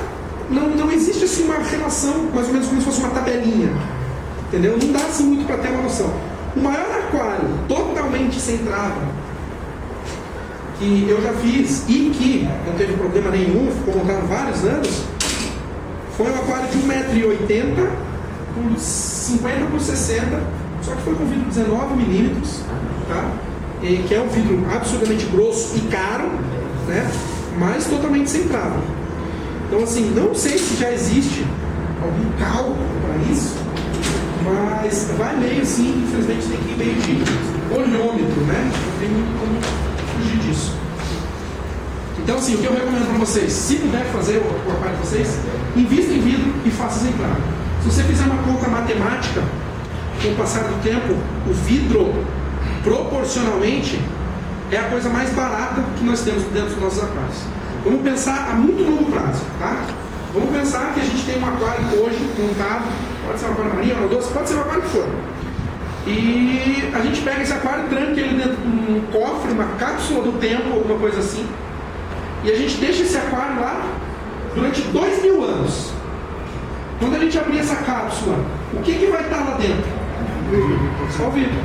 Não, não existe assim uma relação, mais ou menos como se fosse uma tabelinha. Entendeu? Não dá assim muito para ter uma noção. O maior aquário totalmente sem trava que eu já fiz e que não teve problema nenhum, ficou montado vários anos, foi um aquário de 1,80m, com 50 por 60, só que foi com vidro 19 milímetros, tá? E que é um vidro absurdamente grosso e caro, né? Mas totalmente sem trava. Então assim, não sei se já existe algum cálculo para isso, mas vai meio assim, infelizmente tem que ir meio de olhômetro, né? Não tem muito como fugir disso. Então, assim, o que eu recomendo para vocês, se puder fazer o, aquário de vocês, invista em vidro e faça trava. Se você fizer uma conta matemática, com o passar do tempo, o vidro, proporcionalmente, é a coisa mais barata que nós temos dentro dos nossos aquários. Vamos pensar a muito longo prazo, tá? Vamos pensar que a gente tem um aquário hoje montado, pode ser um aquário marinho, um doce, pode ser um aquário que for. E a gente pega esse aquário, tranca ele dentro de um cofre, uma cápsula do tempo, alguma coisa assim. E a gente deixa esse aquário lá durante dois mil anos. Quando a gente abrir essa cápsula, o que, que vai estar lá dentro? Só o vidro.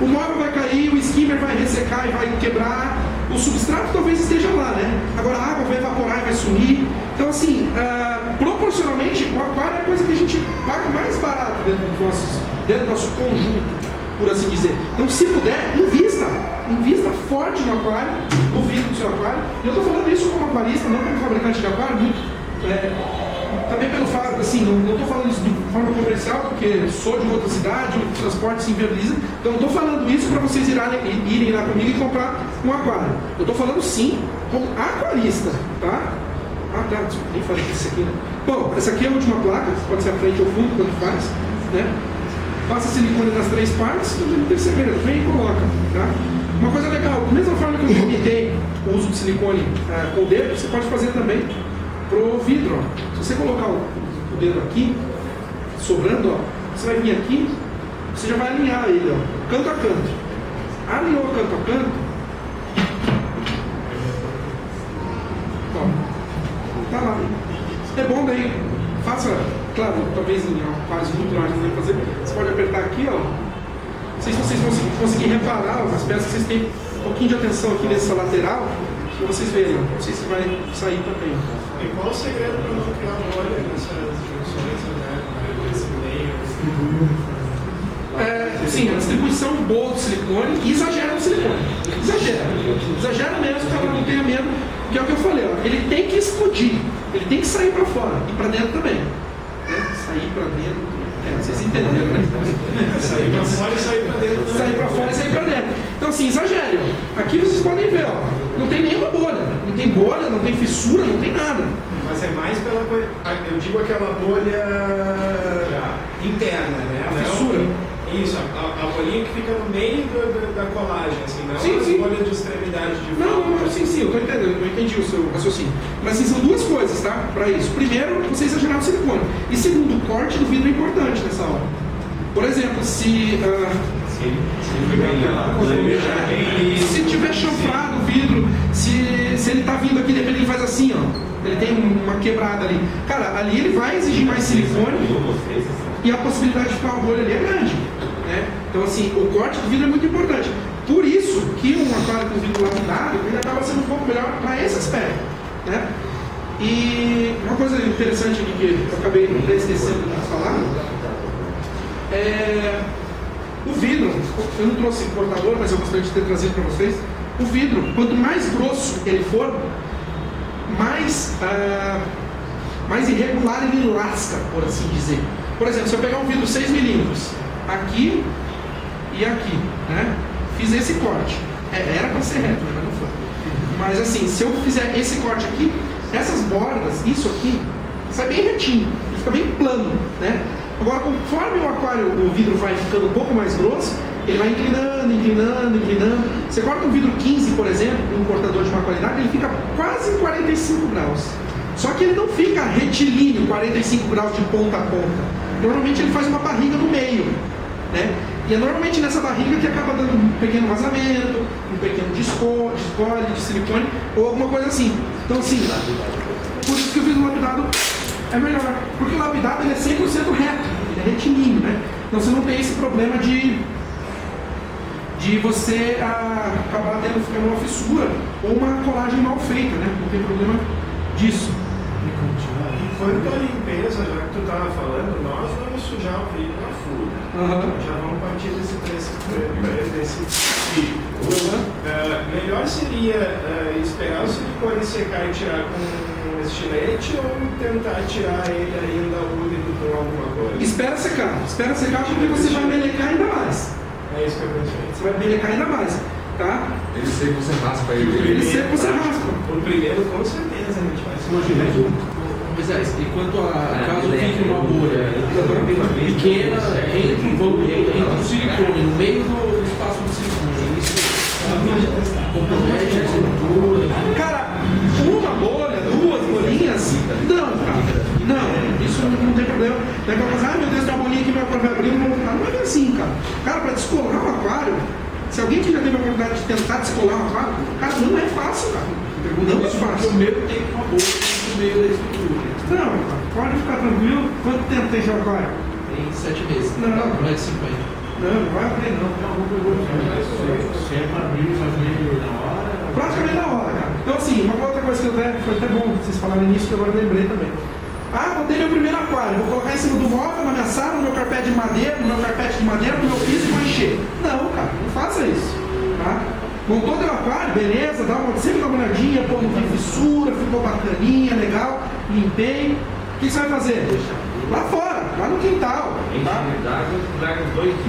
O móvel vai cair, o skimmer vai ressecar e vai quebrar. O substrato talvez esteja lá, né? Agora a água vai evaporar e vai sumir. Então, assim, ah, proporcionalmente, aquário é a coisa que a gente paga mais barato dentro do, nossos, dentro do nosso conjunto, por assim dizer. Então, se puder, invista. Invista forte no aquário, no vidro do seu aquário. E eu estou falando isso como aquarista, não como fabricante de aquário, muito. é, também pelo fato, assim, não estou falando isso de forma comercial, porque sou de outra cidade, o transporte se inviabiliza. Então não estou falando isso para vocês irem, irem lá comigo e comprar um aquário. Eu estou falando sim como aquarista, tá? Ah, tá, nem falei disso aqui, né? Bom, essa aqui é a última placa, pode ser a frente ou fundo, tanto faz, né? Passa silicone nas três partes, segredo, vem e coloca, tá? Uma coisa legal, da mesma forma que eu limitei o uso de silicone ah, com o dedo, você pode fazer também pro vidro. Se você colocar o, dedo aqui, sobrando, ó, você vai vir aqui, você já vai alinhar ele, ó, canto a canto. Alinhou canto a canto, ó, tá lá. É bom daí, faça, claro, talvez em aquários muito largos não fazer, você pode apertar aqui, ó. Não sei se vocês conseguem, conseguem reparar ó, as peças, vocês têm um pouquinho de atenção aqui nessa lateral, para vocês verem, não sei se vai sair também. E qual o segredo para não criar bolha nessas junções, né? Nesse meio? É, sim, a distribuição boa do silicone e exagera no silicone. Exagera. Exagera mesmo para não tenha medo, que é o que eu falei, ó, ele tem que explodir, ele tem que sair para fora e para dentro também. Né? Sair para dentro, é, vocês entenderam, né? Sair para fora e sair para dentro. Sair para fora e sair para dentro. Então, assim, exagere. ó. Aqui vocês podem ver, ó, não tem nenhuma bolha. Não tem bolha, não tem fissura, não tem nada. Mas é mais pela coisa. Eu digo aquela bolha interna, né? A fissura. Isso, a, a bolinha que fica no meio do- do- da colagem, assim, não Sim, as sim. bolhas de extremidade de Não, fora. não, não, sim, sim, eu tô entendendo, eu entendi o seu raciocínio. Mas assim, são duas coisas, tá? Pra isso. Primeiro, você exagerar o silicone. E segundo, o corte do vidro é importante nessa hora. Por exemplo, se. ah, Se ele se ele aquela lâmina bem. se tiver chanfrado o vidro, se, se ele tá vindo aqui, de repente ele faz assim, ó. Ele tem uma quebrada ali. Cara, ali ele vai exigir mais silicone e a possibilidade de ficar uma bolha ali é grande. Né? Então, assim, o corte do vidro é muito importante. Por isso que um aquário com vidro lapidado ele acaba sendo um pouco melhor para esse aspecto. Né? E uma coisa interessante aqui que eu acabei esquecendo de falar é o vidro. Eu não trouxe cortador, mas eu gostaria de ter trazido para vocês. O vidro, quanto mais grosso ele for, mais, ah, mais irregular ele lasca, por assim dizer. Por exemplo, se eu pegar um vidro 6 milímetros aqui e aqui, né? Fiz esse corte. É, era para ser reto, mas não foi. Mas assim, se eu fizer esse corte aqui, essas bordas, isso aqui, sai bem retinho, fica bem plano, né? Agora, conforme o aquário, o vidro vai ficando um pouco mais grosso, ele vai inclinando, inclinando, inclinando. Você corta um vidro 15, por exemplo, um cortador de má qualidade, ele fica quase em 45 graus. Só que ele não fica retilíneo, 45 graus de ponta a ponta. Normalmente ele faz uma barriga no meio, né? E é normalmente nessa barriga que acaba dando um pequeno vazamento, um pequeno desco- descole de silicone ou alguma coisa assim. Então, assim, por isso que o vidro lapidado é melhor. Porque o lapidado ele é 100% reto, ele é retilíneo, né? Então você não tem esse problema de, de você ah, acabar tendo ficando uma fissura ou uma colagem mal feita, né? Não tem problema disso. E quanto à limpeza, já que tu estava falando, nós vamos sujar o vidro na fura. Aham. Já vamos partir desse, desse, desse princípio. Ah, melhor seria ah, esperar o silicone secar e tirar com estilete ou tentar tirar ele ainda úmido com alguma coisa? Espera secar, espera secar porque você vai melecar ainda mais. É isso que eu pensei. Você vai melecar ainda mais, tá? Ele seco, você raspa ele. Ele seco, você raspa. O primeiro, com certeza, a gente vai sujar. Moisés, e quanto a caso fique uma bolha pequena entre o volume, entre o silicone, no meio do espaço do silicone, isso compromete a estrutura. Cara, uma bolha, duas bolinhas, não, cara. Não, isso não, não tem problema. Não é pra fazer, ah meu Deus, tem uma bolinha aqui, meu vai abrir, não, não é assim, cara. Cara, pra descolar um aquário, se alguém que já teve a oportunidade de tentar descolar um aquário, cara, não é fácil, cara. Não é fácil. O meu tem uma bolha no meio da estrutura. Não, pode ficar tranquilo. Quanto tempo tem seu aquário? Tem sete meses. Não. não é de 50. Não, não vai abrir não. Se é para abrir fazer na hora. Praticamente na hora, cara. Então assim, uma outra coisa que eu até, foi até bom vocês falarem nisso, que agora eu lembrei também. Ah, botei meu primeiro aquário, vou colocar em cima do móvel, na minha sala, no meu carpete de madeira, no meu carpete de madeira, no meu piso e vou encher. Não, cara, não faça isso. Tá? Montou teu aquário, beleza, dá uma, sempre dá uma olhadinha, pô, não tem fissura, ficou bacaninha, legal, limpei. O que você vai fazer? Lá fora, lá no quintal. Tá?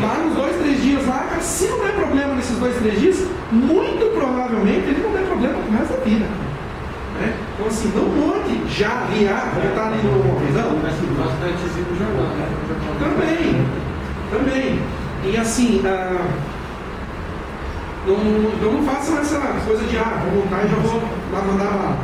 Lá nos dois, três dias lá, cara, se não der problema nesses dois, três dias, muito provavelmente ele não der problema pro resto da vida. Né? Então assim, não monte já ah, vou botar ali no visão. Né? Também, também. E assim, ah, não, não façam essa coisa de, ah, vou montar e já vou lá mandar lá.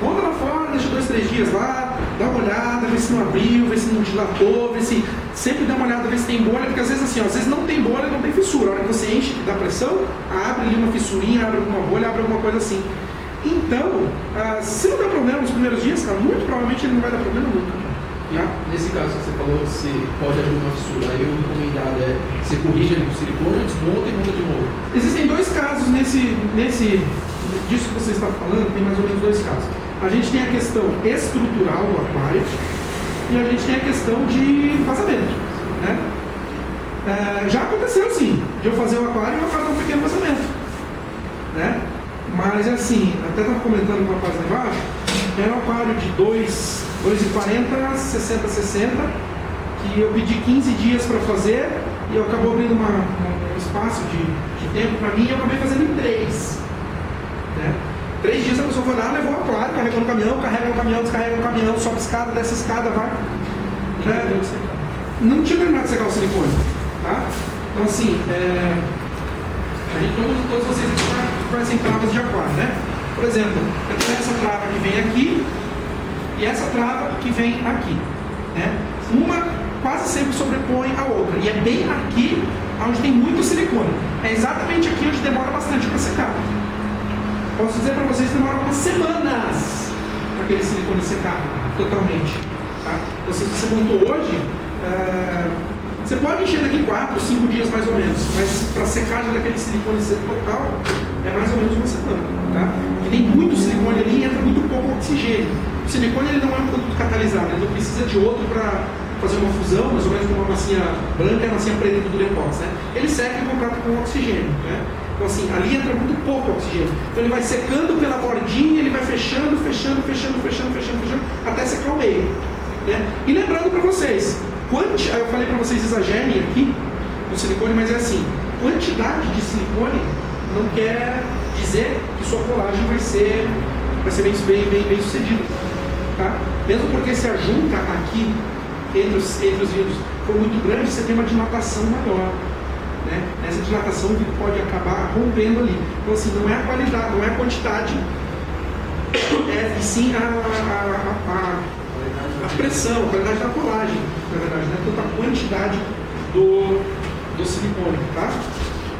Monta lá fora, deixa dois, três dias lá, dá uma olhada, vê se não abriu, vê se não dilatou, vê se. Sempre dá uma olhada, vê se tem bolha, porque às vezes assim, ó, às vezes não tem bolha, não tem fissura. A hora que você enche da pressão, abre ali uma fissurinha, abre alguma bolha, abre alguma coisa assim. Então, ah, se não der problema nos primeiros dias, cara, muito provavelmente ele não vai dar problema nunca. Tá? Nesse caso, você falou que se pode abrir uma fissura, aí o recomendado é você corrige ali com silicone, desmonta e monta de novo. Existem dois casos nesse, nesse, disso que você está falando, tem mais ou menos dois casos. A gente tem a questão estrutural do aquário e a gente tem a questão de vazamento. Né? É, já aconteceu sim, de eu fazer o aquário e eu fazer um pequeno vazamento. Né? Mas assim, até estava comentando com a rapaz lá embaixo, era um aquário de 2,40, 60, 60, que eu pedi 15 dias para fazer e eu acabou abrindo uma, um espaço de, de tempo para mim e eu acabei fazendo em 3. Três dias a pessoa foi lá, levou a aquário, carregou no caminhão, carrega no caminhão, descarrega no caminhão, sobe escada, desce escada, vai. É, não tinha terminado de secar o silicone. Tá? Então assim, é, a gente, todos, todos vocês conhecem travas de aquário, né? Por exemplo, eu tenho essa trava que vem aqui e essa trava que vem aqui. Né? Uma quase sempre sobrepõe a outra. E é bem aqui onde tem muito silicone. É exatamente aqui onde demora bastante para secar. Posso dizer para vocês que demora algumas semanas para aquele silicone secar totalmente. Tá? Se você montou hoje, é... você pode encher daqui 4, 5 dias mais ou menos, mas para secagem daquele silicone total é mais ou menos uma semana. Tá? E tem muito silicone ali entra muito pouco oxigênio. O silicone ele não é um produto catalisado, ele não precisa de outro para fazer uma fusão, mais ou menos como uma massinha branca e a massinha preta do Durepox. Né? Ele seca em contato com o oxigênio. Né? Então assim, ali entra muito pouco oxigênio. Então ele vai secando pela bordinha, ele vai fechando, fechando, fechando, fechando, fechando, fechando, até secar o meio. Né? E lembrando para vocês, quanti... eu falei para vocês exagerem aqui no silicone, mas é assim, quantidade de silicone não quer dizer que sua colagem vai ser, vai ser bem, bem, bem, sucedida. Tá? Mesmo porque se a junta aqui entre os, entre os vidros for muito grande, você tem uma dilatação maior. Né? Nessa dilatação vidro pode acabar rompendo ali. Então assim, não é a qualidade, não é a quantidade, é sim a, a, a, a, pressão, a qualidade da colagem, na verdade, né? tanto a quantidade do, do silicone. Tá?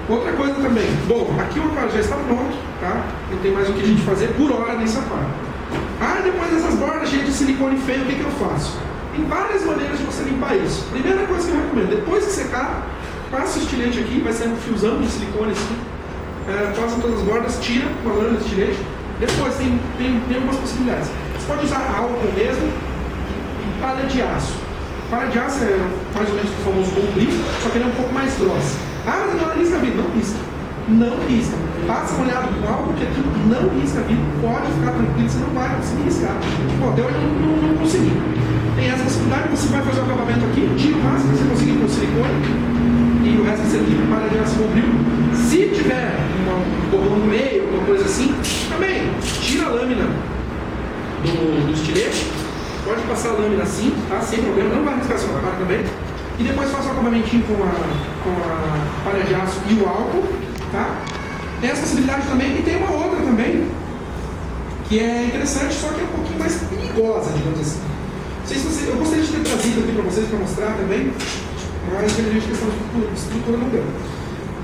Outra coisa também, bom, aqui o aquário já está pronto, tá? Não tem mais o que a gente fazer por hora nesse aquário. Ah, depois dessas bordas cheias de silicone feio, o que, que eu faço? Tem várias maneiras de você limpar isso. Primeira coisa que eu recomendo, depois que secar, passa o estilete aqui, vai ser um fiozão de silicone assim, é, passa todas as bordas, tira uma lâmina de estilete. Depois tem, tem, tem algumas possibilidades. Você pode usar álcool mesmo e palha de aço. Palha de aço é mais ou menos o famoso bombril, só que ele é um pouco mais grossa. Ah, mas não risca vidro. Não risca. Não risca. Passa molhado com álcool que aquilo não risca vidro. Pode ficar tranquilo, você não vai conseguir riscar. Pô, até hoje eu não, não, não consegui. Tem essa possibilidade, você vai fazer o acabamento aqui, tira o máximo que você conseguir com silicone o resto você limpa para de aço bombril. Se tiver um borrão no meio, alguma coisa assim, também tira a lâmina do, do estilete, pode passar a lâmina assim, tá? Sem problema, não vai riscar seu trabalho também e depois faço o acabamentinho com a, com a palha de aço e o álcool, tá? Tem essa possibilidade também, e tem uma outra também, que é interessante, só que é um pouquinho mais perigosa, digamos assim. Não sei se você, eu gostaria de ter trazido aqui para vocês, para mostrar também, mas infelizmente questão de estrutura não deu.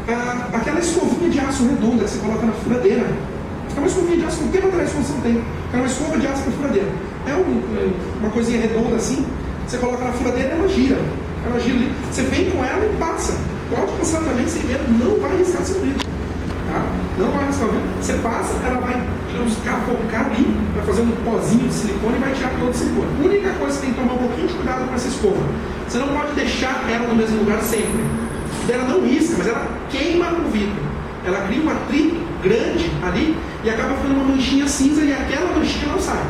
Ah, aquela escovinha de aço redonda que você coloca na furadeira, é uma escovinha de aço, não tem material de construção, tem, é uma escova de aço para furadeira. É um, uma coisinha redonda assim, você coloca na furadeira e ela gira ela gira ali, você vem com ela e passa. Pode passar também sem medo, não vai riscar seu vidro. Não vai vidro. Você passa, ela vai, digamos, capocar ali, vai fazer um pozinho de silicone e vai tirar todo o silicone. A única coisa que você tem que tomar um pouquinho de cuidado com essa escova. Você não pode deixar ela no mesmo lugar sempre. Ela não risca, mas ela queima o vidro. Ela cria um atrito grande ali e acaba ficando uma manchinha cinza e aquela manchinha não sai.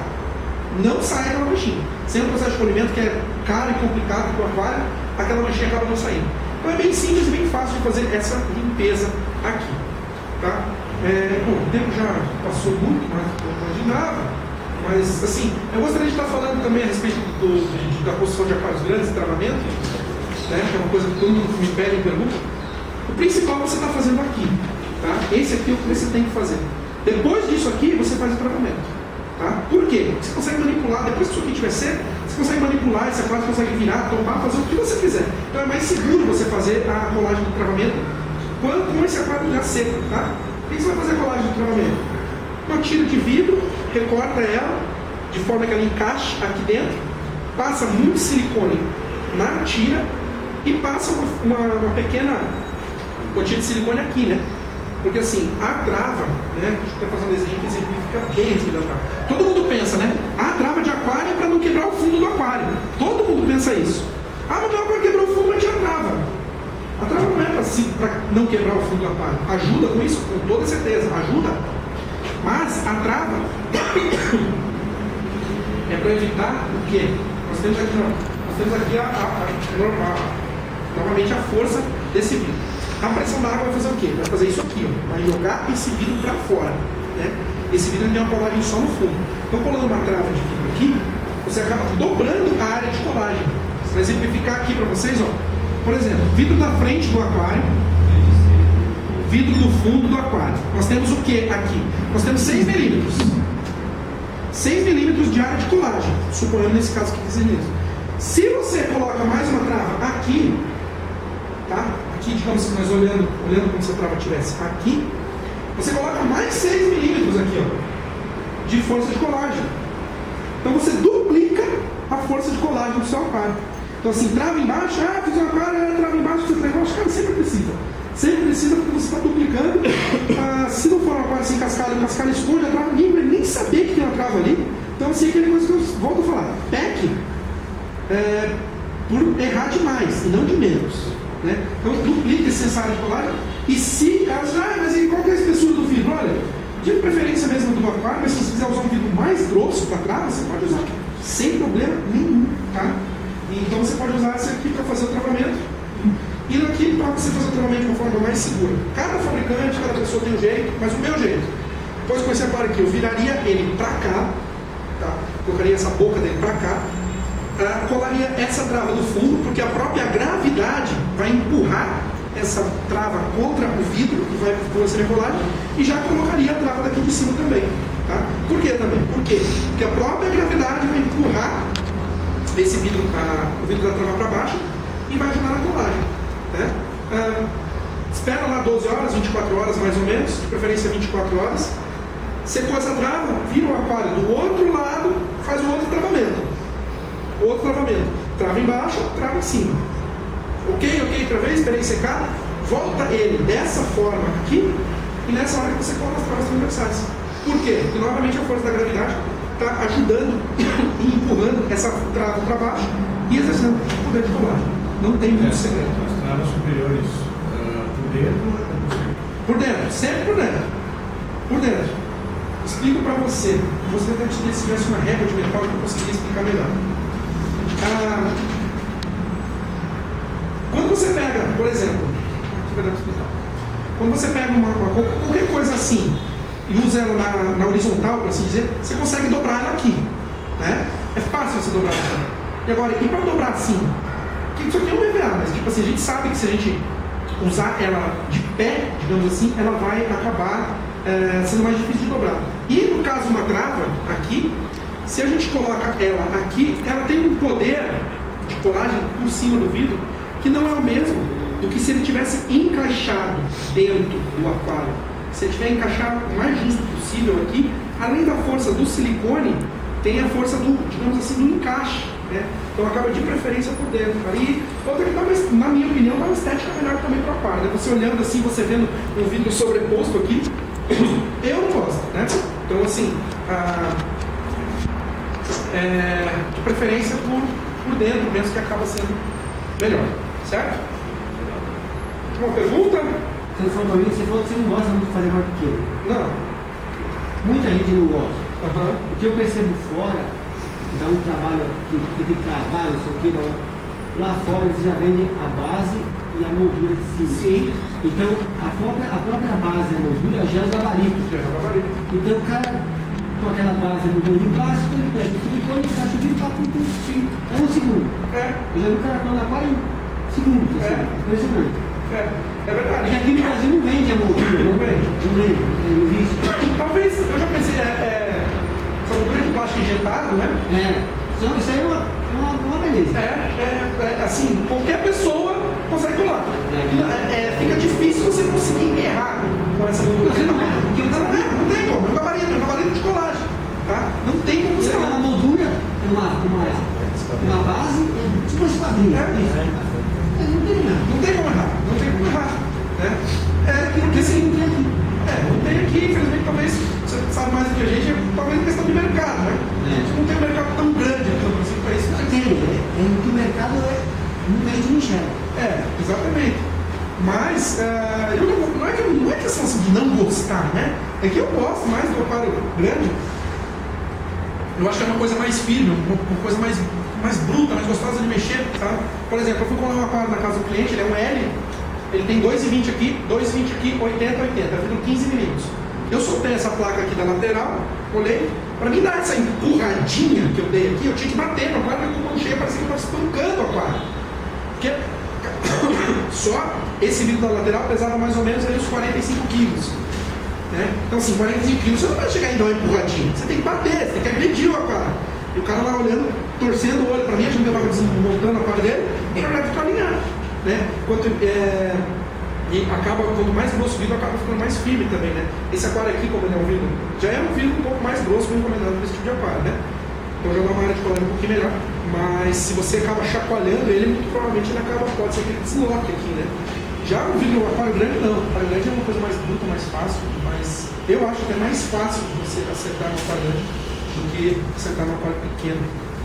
Não sai aquela manchinha. Sem o processo de polimento que é caro e complicado o aquário, aquela manchinha acaba não saindo. Então é bem simples e bem fácil de fazer essa limpeza aqui. Tá? É, bom, o tempo já passou muito mais do que eu imaginava, mas assim, eu gostaria de estar falando também a respeito do, de, da construção de aquários grandes travamento, né, que é uma coisa que todo mundo me pede e pergunta. O principal você está fazendo aqui. Tá? Esse aqui é o que você tem que fazer. Depois disso aqui, você faz o travamento. Tá? Por quê? Você consegue manipular, depois que isso aqui estiver seco, você consegue manipular esse aquário, consegue virar, tomar, fazer o que você quiser. Então é mais seguro você fazer a colagem do travamento quando com esse aquário já seco. Tá? O que você vai fazer a colagem travamento? Uma tira de vidro, recorta ela, de forma que ela encaixe aqui dentro, passa muito silicone na tira e passa uma, uma, uma pequena quantia de silicone aqui, né? Porque assim, a trava, né? Deixa eu fazer um desenho que exemplifica bem esse da trava. Todo mundo pensa, né? A trava de aquário é para não quebrar o fundo do aquário. Todo mundo pensa isso. Ah, não é para quebrar o fundo, mas tinha trava. A trava não é para não quebrar o fundo do aquário. Ajuda com isso? Com toda certeza, ajuda. Mas a trava <coughs> é para evitar o quê? Nós temos aqui, nós temos aqui a, a, a, novamente a força desse vidro. A pressão da água vai fazer o quê? Vai fazer isso aqui, ó. vai jogar esse vidro para fora. Né? Esse vidro tem uma colagem só no fundo. Então, colando uma trava de vidro aqui, você acaba dobrando a área de colagem. Para exemplificar aqui para vocês, ó. por exemplo, vidro da frente do aquário, vidro do fundo do aquário. Nós temos o que aqui? Nós temos 6 milímetros. 6 milímetros de área de colagem, suponhamos nesse caso aqui dizendo isso. Se você coloca mais uma trava aqui, tá? Aqui, digamos que nós olhando, olhando como se a trava estivesse aqui, você coloca mais 6 milímetros aqui, ó, de força de colagem. Então você duplica a força de colagem do seu aquário. Então assim, trava embaixo, ah, fiz um aquário, é, trava embaixo, trava embaixo, cara, sempre precisa. Sempre precisa porque você está duplicando. Ah, se não for um aquário sem cascalho, o cascalho esconde a trava, ninguém vai nem saber que tem uma trava ali. Então assim, aquele coisa que eu volto a falar, PEC é, por errar demais e não de menos. Né? Então duplica esse sensário de colagem. E se caso, ah, mas e qual que é a espessura do vidro? Olha, de preferência mesmo do aquário, mas se você quiser usar um vidro mais grosso para trás, você pode usar sem problema nenhum. Tá? Então você pode usar esse aqui para fazer o travamento. E aqui para você fazer o travamento de uma forma mais segura. Cada fabricante, cada pessoa tem um jeito, mas o meu jeito. Depois com esse aquário aqui, eu viraria ele para cá, tá? colocaria essa boca dele para cá, uh, colaria essa trava do fundo, porque a própria gravidade vai empurrar essa trava contra o vidro que vai fazer a colagem e já colocaria a trava daqui de cima também. Tá? Por que também? Por quê? Porque a própria gravidade vai empurrar esse vidro, a, o vidro da trava para baixo e vai ajudar na colagem. Né? Ah, espera lá 12 horas, 24 horas mais ou menos, de preferência 24 horas. Secou essa trava, vira o aquário do outro lado, faz o outro travamento. Outro travamento. Trava embaixo, trava em cima. Ok, ok, travei, esperei secar, volta ele dessa forma aqui, e nessa hora que você coloca as travas transversais. Por quê? Porque novamente a força da gravidade está ajudando e empurrando essa trava para baixo e exercendo o poder de colagem. Não tem muito É, segredo. As travas superiores ah, por dentro ou é por dentro, sempre por dentro. Por dentro. Explico para você. Você até te se tivesse uma régua de metal que eu conseguiria explicar melhor. Ah, quando você pega, por exemplo. Quando você pega uma, uma- qualquer coisa assim e usa ela na, na horizontal, por assim dizer, você consegue dobrar ela aqui. Né? É fácil você dobrar assim. E agora, e para dobrar assim? Que isso aqui é um EVA, mas tipo assim, a gente sabe que se a gente usar ela de pé, digamos assim, ela vai acabar eh, sendo mais difícil de dobrar. E no caso de uma trava, aqui, se a gente coloca ela aqui, ela tem um poder de colagem por cima do vidro que não é o mesmo do que se ele tivesse encaixado dentro do aquário. Ele tiver encaixado o mais justo possível aqui, além da força do silicone, tem a força do, digamos assim, do encaixe. Né? Então acaba de preferência por dentro. Aí, outra que dá uma, na minha opinião, dá uma estética melhor também para o aquário. Né? Você olhando assim, você vendo um vidro sobreposto aqui, <coughs> eu não gosto. Né? Então assim, a, é, de preferência por, por dentro mesmo, que acaba sendo melhor. Certo? Uma pergunta? Você falou pra mim, você falou que você não gosta muito de fazer mais pequeno. Não. Muita gente não gosta. Aham. O que eu percebo fora, dá um trabalho que que tem que travar, não sei o que, não. lá fora eles já vendem a base e a moldura de cima. Sim. Então a própria, a própria base e a moldura já é o gabarito. Já é o gabarito. Então o cara com aquela base e moldura de plástico, ele pega o silicone e encaixa o vidro para tudo sim. É um segundo. É, Eu já vi o cara com a quase segundos, assim, É. impressionante. É, é verdade. aqui no Brasil não vende a moldura, Não vende. Não vende, não existe. Talvez, eu já pensei, é, é, essa moldura de plástico injetado, né? É. Então, isso aí é uma, uma, uma beleza. É, é, é, assim, qualquer pessoa consegue colar. É, é, fica difícil você conseguir errar com essa moldura. Não porque não, é, não tem como, é um gabarito, é um gabarito de colagem. Tá? Não tem como você tem uma moldura, uma, uma, uma base, tipo esse quadrinho. É. Não tem. Não tem como errar, não tem como errar. Né? É, porque assim, é, não tem aqui, infelizmente, talvez, você sabe mais do que a gente, talvez questão de mercado, né? A gente não tem um mercado tão grande digamos assim, para isso. Não tem, é que o mercado é, não vende, não enxerga. É, exatamente. Mas é, eu não, não, é que, não é questão assim, de não gostar, né? É que eu gosto mais do aquário grande. Eu acho que é uma coisa mais firme, uma, uma coisa mais, mais bruta, mais gostosa de mexer, sabe? Por exemplo, eu fui colar um aquário na casa do cliente, ele é um L, Ele tem 2,20 aqui, 2,20 aqui, 80, 80. Ficam 15 milímetros. Eu soltei essa placa aqui da lateral, olhei. Para mim dar essa empurradinha que eu dei aqui, eu tinha que bater no aquário, porque eu mão cheia, parecia que eu estava espancando o aquário. Porque só esse vidro da lateral pesava mais ou menos ali uns 45 quilos. Né? Então, assim, 45 quilos você não vai chegar e dar uma empurradinha. Você tem que bater, você tem que agredir o aquário. E o cara lá olhando, torcendo o olho para mim, a gente estava desmontando o aquário dele, e na verdade ficou alinhado. Né? Quanto, é, e acaba, quanto mais grosso o vidro, acaba ficando mais firme também, né? Esse aquário aqui, como ele é um vidro, já é um vidro um pouco mais grosso, recomendado para esse tipo de aquário, né? Então já dá uma área de colônia um pouquinho melhor. Mas se você acaba chacoalhando ele, muito provavelmente ele acaba, pode ser que ele desloque aqui, né? Já o vidro aquário grande não. O aquário grande é uma coisa mais bruta, mais fácil, mas eu acho até mais fácil de você acertar no aquário grande do que acertar no aquário pequeno.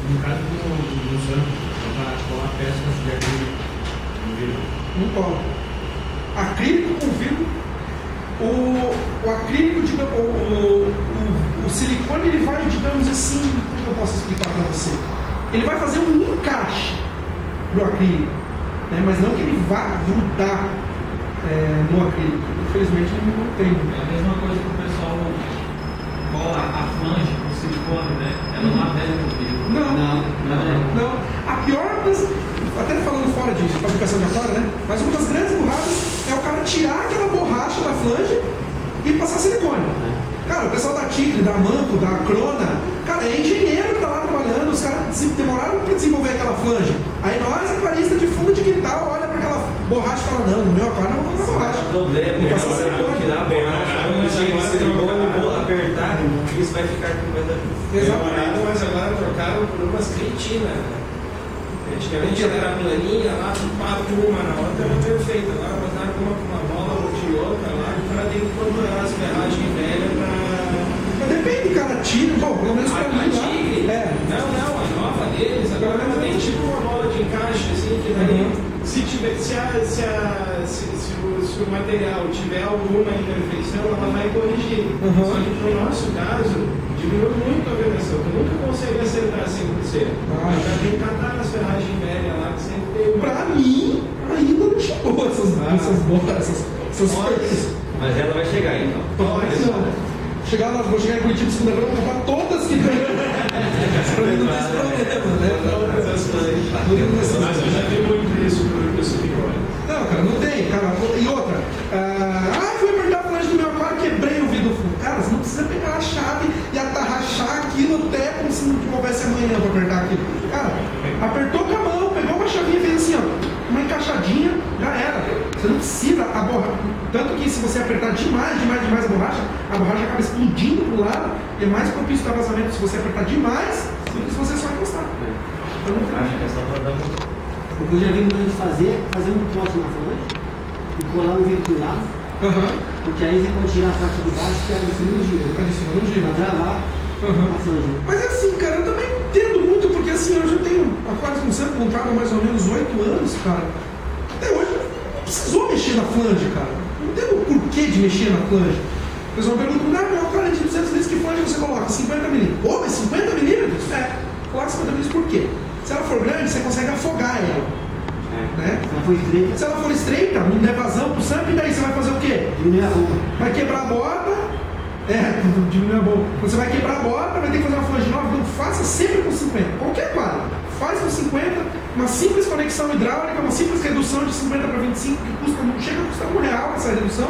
No caso do, Santos, com a pesca de vidro no vidro. Não cola. Acrílico com vidro, o, o acrílico, digamos, o, o, o, o silicone, ele vai, digamos assim, como eu posso explicar para você? Ele vai fazer um encaixe no acrílico, né? mas não que ele vá grudar é, no acrílico. Infelizmente ele não tem. É a mesma coisa que o pessoal cola a flange silicone, né? Ela não adere no vidro. Não, não, não. não. A pior das. Até falando fora disso, fabricação de aquário, né? Mas uma das grandes burradas é o cara tirar aquela borracha da flange e passar silicone. Cara, o pessoal da Tigre, da Manco, da Crona, cara, é engenheiro que tá lá trabalhando, os caras demoraram para desenvolver aquela flange. Aí nós, aquaristas de fundo de quintal, olha para aquela borracha e fala, não, no meu aquário não vou passar borracha. problema, Vou é passar silicone. tirar a borracha, silicone, vou apertar, isso vai ficar com medo Exatamente. Mas agora trocaram por umas cretinas. né? Antigamente ela era planinha, lá tu pá, uma na outra era perfeita. Agora botaram uma com uma bola ou de outra lá, o cara tem que procurar as ferragens velhas pra. Depende, cara, tira, bom, pelo menos pra A, a mim lá. Tigre? É. Não, não, a nova deles, agora ela tem tipo uma bola de encaixe, assim, que daí, se, tiver, se, a, se, a, se, se, o, se o material tiver alguma imperfeição, ela vai corrigir. Uhum. Só que no nosso caso, diminuiu muito a vedação, tu nunca consegue acertar 100%. Ah. Já tem que catar nas ferragens velhas lá, que sempre tem uma. Pra mim, ainda não chegou essas, Ah. essas bolas, essas, essas coisas. Mas ela vai chegar então. Não. Chegar lá, vou chegar em Curitiba segunda-feira, vou comprar todas que tem. pra mim não tem esse problema, né? Mas eu já vi muito isso por isso que olha. Não, cara, não tem, cara. E outra, ah, ah, fui apertar a flange do meu aquário, quebrei o vidro fundo. Cara, você não precisa pegar a chave e atarrachar aquilo até como se não houvesse amanhã pra apertar aquilo. Cara, apertou com a mão, pegou uma chavinha e fez assim, ó, uma encaixadinha, já era. Você não precisa a borracha. Tanto que se você apertar demais, demais, demais a borracha, a borracha acaba explodindo pro lado e é mais propício a vazamento se você apertar demais do que se você só encostar. Então, não. Acho que é só pra dar um. O que eu já vi muita gente fazer, fazer um poste na flange e colar um vidro do lado, Aham. porque aí você pode tirar a parte de baixo que é em cima do giro. Fica de cima do giro. Pra travar Aham. a flange. Mas assim, cara, eu também entendo muito, porque assim, eu já tenho aquários com sempre comprado há mais ou menos 8 anos, cara. Não precisou mexer na flange, cara. Não entendo o porquê de mexer na flange. O pessoal pergunta, meu aquário é de 200 litros, que flange você coloca? 50 milímetros. Pô, mas 50 milímetros? É. Coloca 50 milímetros por quê? Se ela for grande, você consegue afogar ela. Né? Se ela for estreita, Se ela for estreita, não der vazão pro samp, e daí você vai fazer o quê? diminui a roupa. vai quebrar a borda, é, <laughs> diminuir a boca. Você vai quebrar a borda, vai ter que fazer uma flange nova, então faça sempre com 50. Qualquer quadro, faz com 50, uma simples conexão hidráulica, uma simples redução de 50 para 25, que custa, não chega a custar um real essa redução,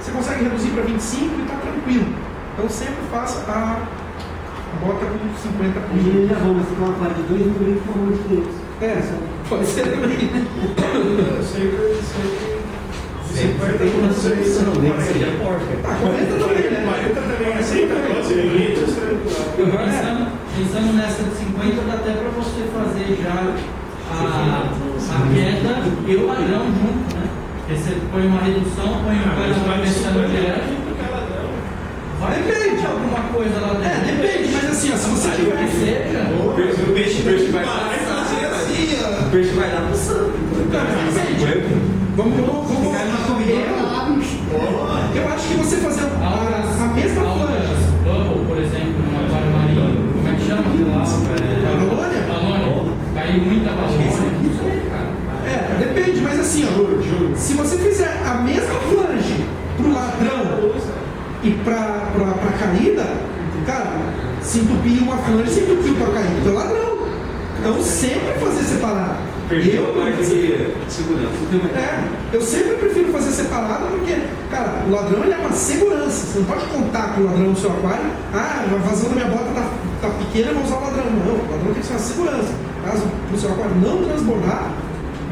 você consegue reduzir para 25 e está tranquilo. Então sempre faça a, bota com 50 por Diminui a roupa, fica uma parte de 2 milímetros com uma de 3. É, pode ser também. Eu sempre, sempre. Sempre tem uma solução, nem que seja porca. Tá, 40 também, né? 40 também aceita, 12 milímetros, tranquilo. Pensando, pensando nessa de 50, dá até para você fazer já a, a queda e o ladrão junto, né? Porque você põe uma redução, põe um coisa vai pensando direto, vai Depende. alguma coisa lá É, dentro. depende, mas assim, ó, se você Vai que tiver. seja. O peixe, o peixe, o peixe vai Vai fazer assim, ó. O peixe vai dar pro santo. Vamos, vamos, vamos. Na correia. Eu acho que você fazer a, a, a mesma flange. bubble, por exemplo, no aquário marinho, como é que chama aquilo lá? Balônia? Caiu muita sei, cara. É, depende. mas assim, ó, se você fizer a mesma flange pro ladrão e pra, pra, pra caída, cara, se entupir uma flange, se entupiu pra caída do ladrão. Então sempre fazer separado. Perdeu Eu, a parte de segurança. é, eu sempre prefiro fazer separado porque, cara, o ladrão ele é uma segurança. Você não pode contar com o ladrão no seu aquário. Ah, a vazão da minha bota tá, tá pequena, eu vou usar o ladrão. Não, o ladrão tem que ser uma segurança. Caso seu aquário não transbordar,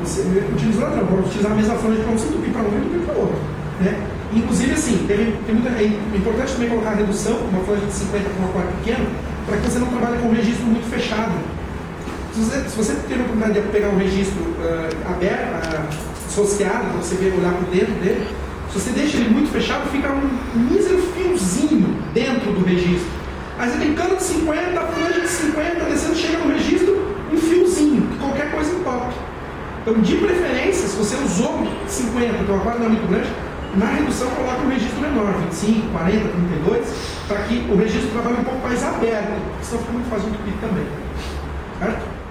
você utiliza o ladrão. Pode utilizar a mesma flange para se entupir para um e entupir para outro. Né? Inclusive, assim, tem muita, é importante também colocar a redução, uma flange de 50 para um aquário pequeno, para que você não trabalhe com um registro muito fechado. Se você, se você teve a oportunidade de pegar um registro uh, aberto, uh, associado, para você ver, olhar por dentro dele, se você deixa ele muito fechado, fica um mísero fiozinho dentro do registro. Aí você tem cano de 50, flange de 50, descendo, chega no registro, um fiozinho, que qualquer coisa entope. Então, de preferência, se você usou 50, então agora não é muito grande, na redução coloca um registro menor, 25, 40, 32, para que o registro trabalhe um pouco mais aberto, senão fica muito fácil de entupir também. Certo?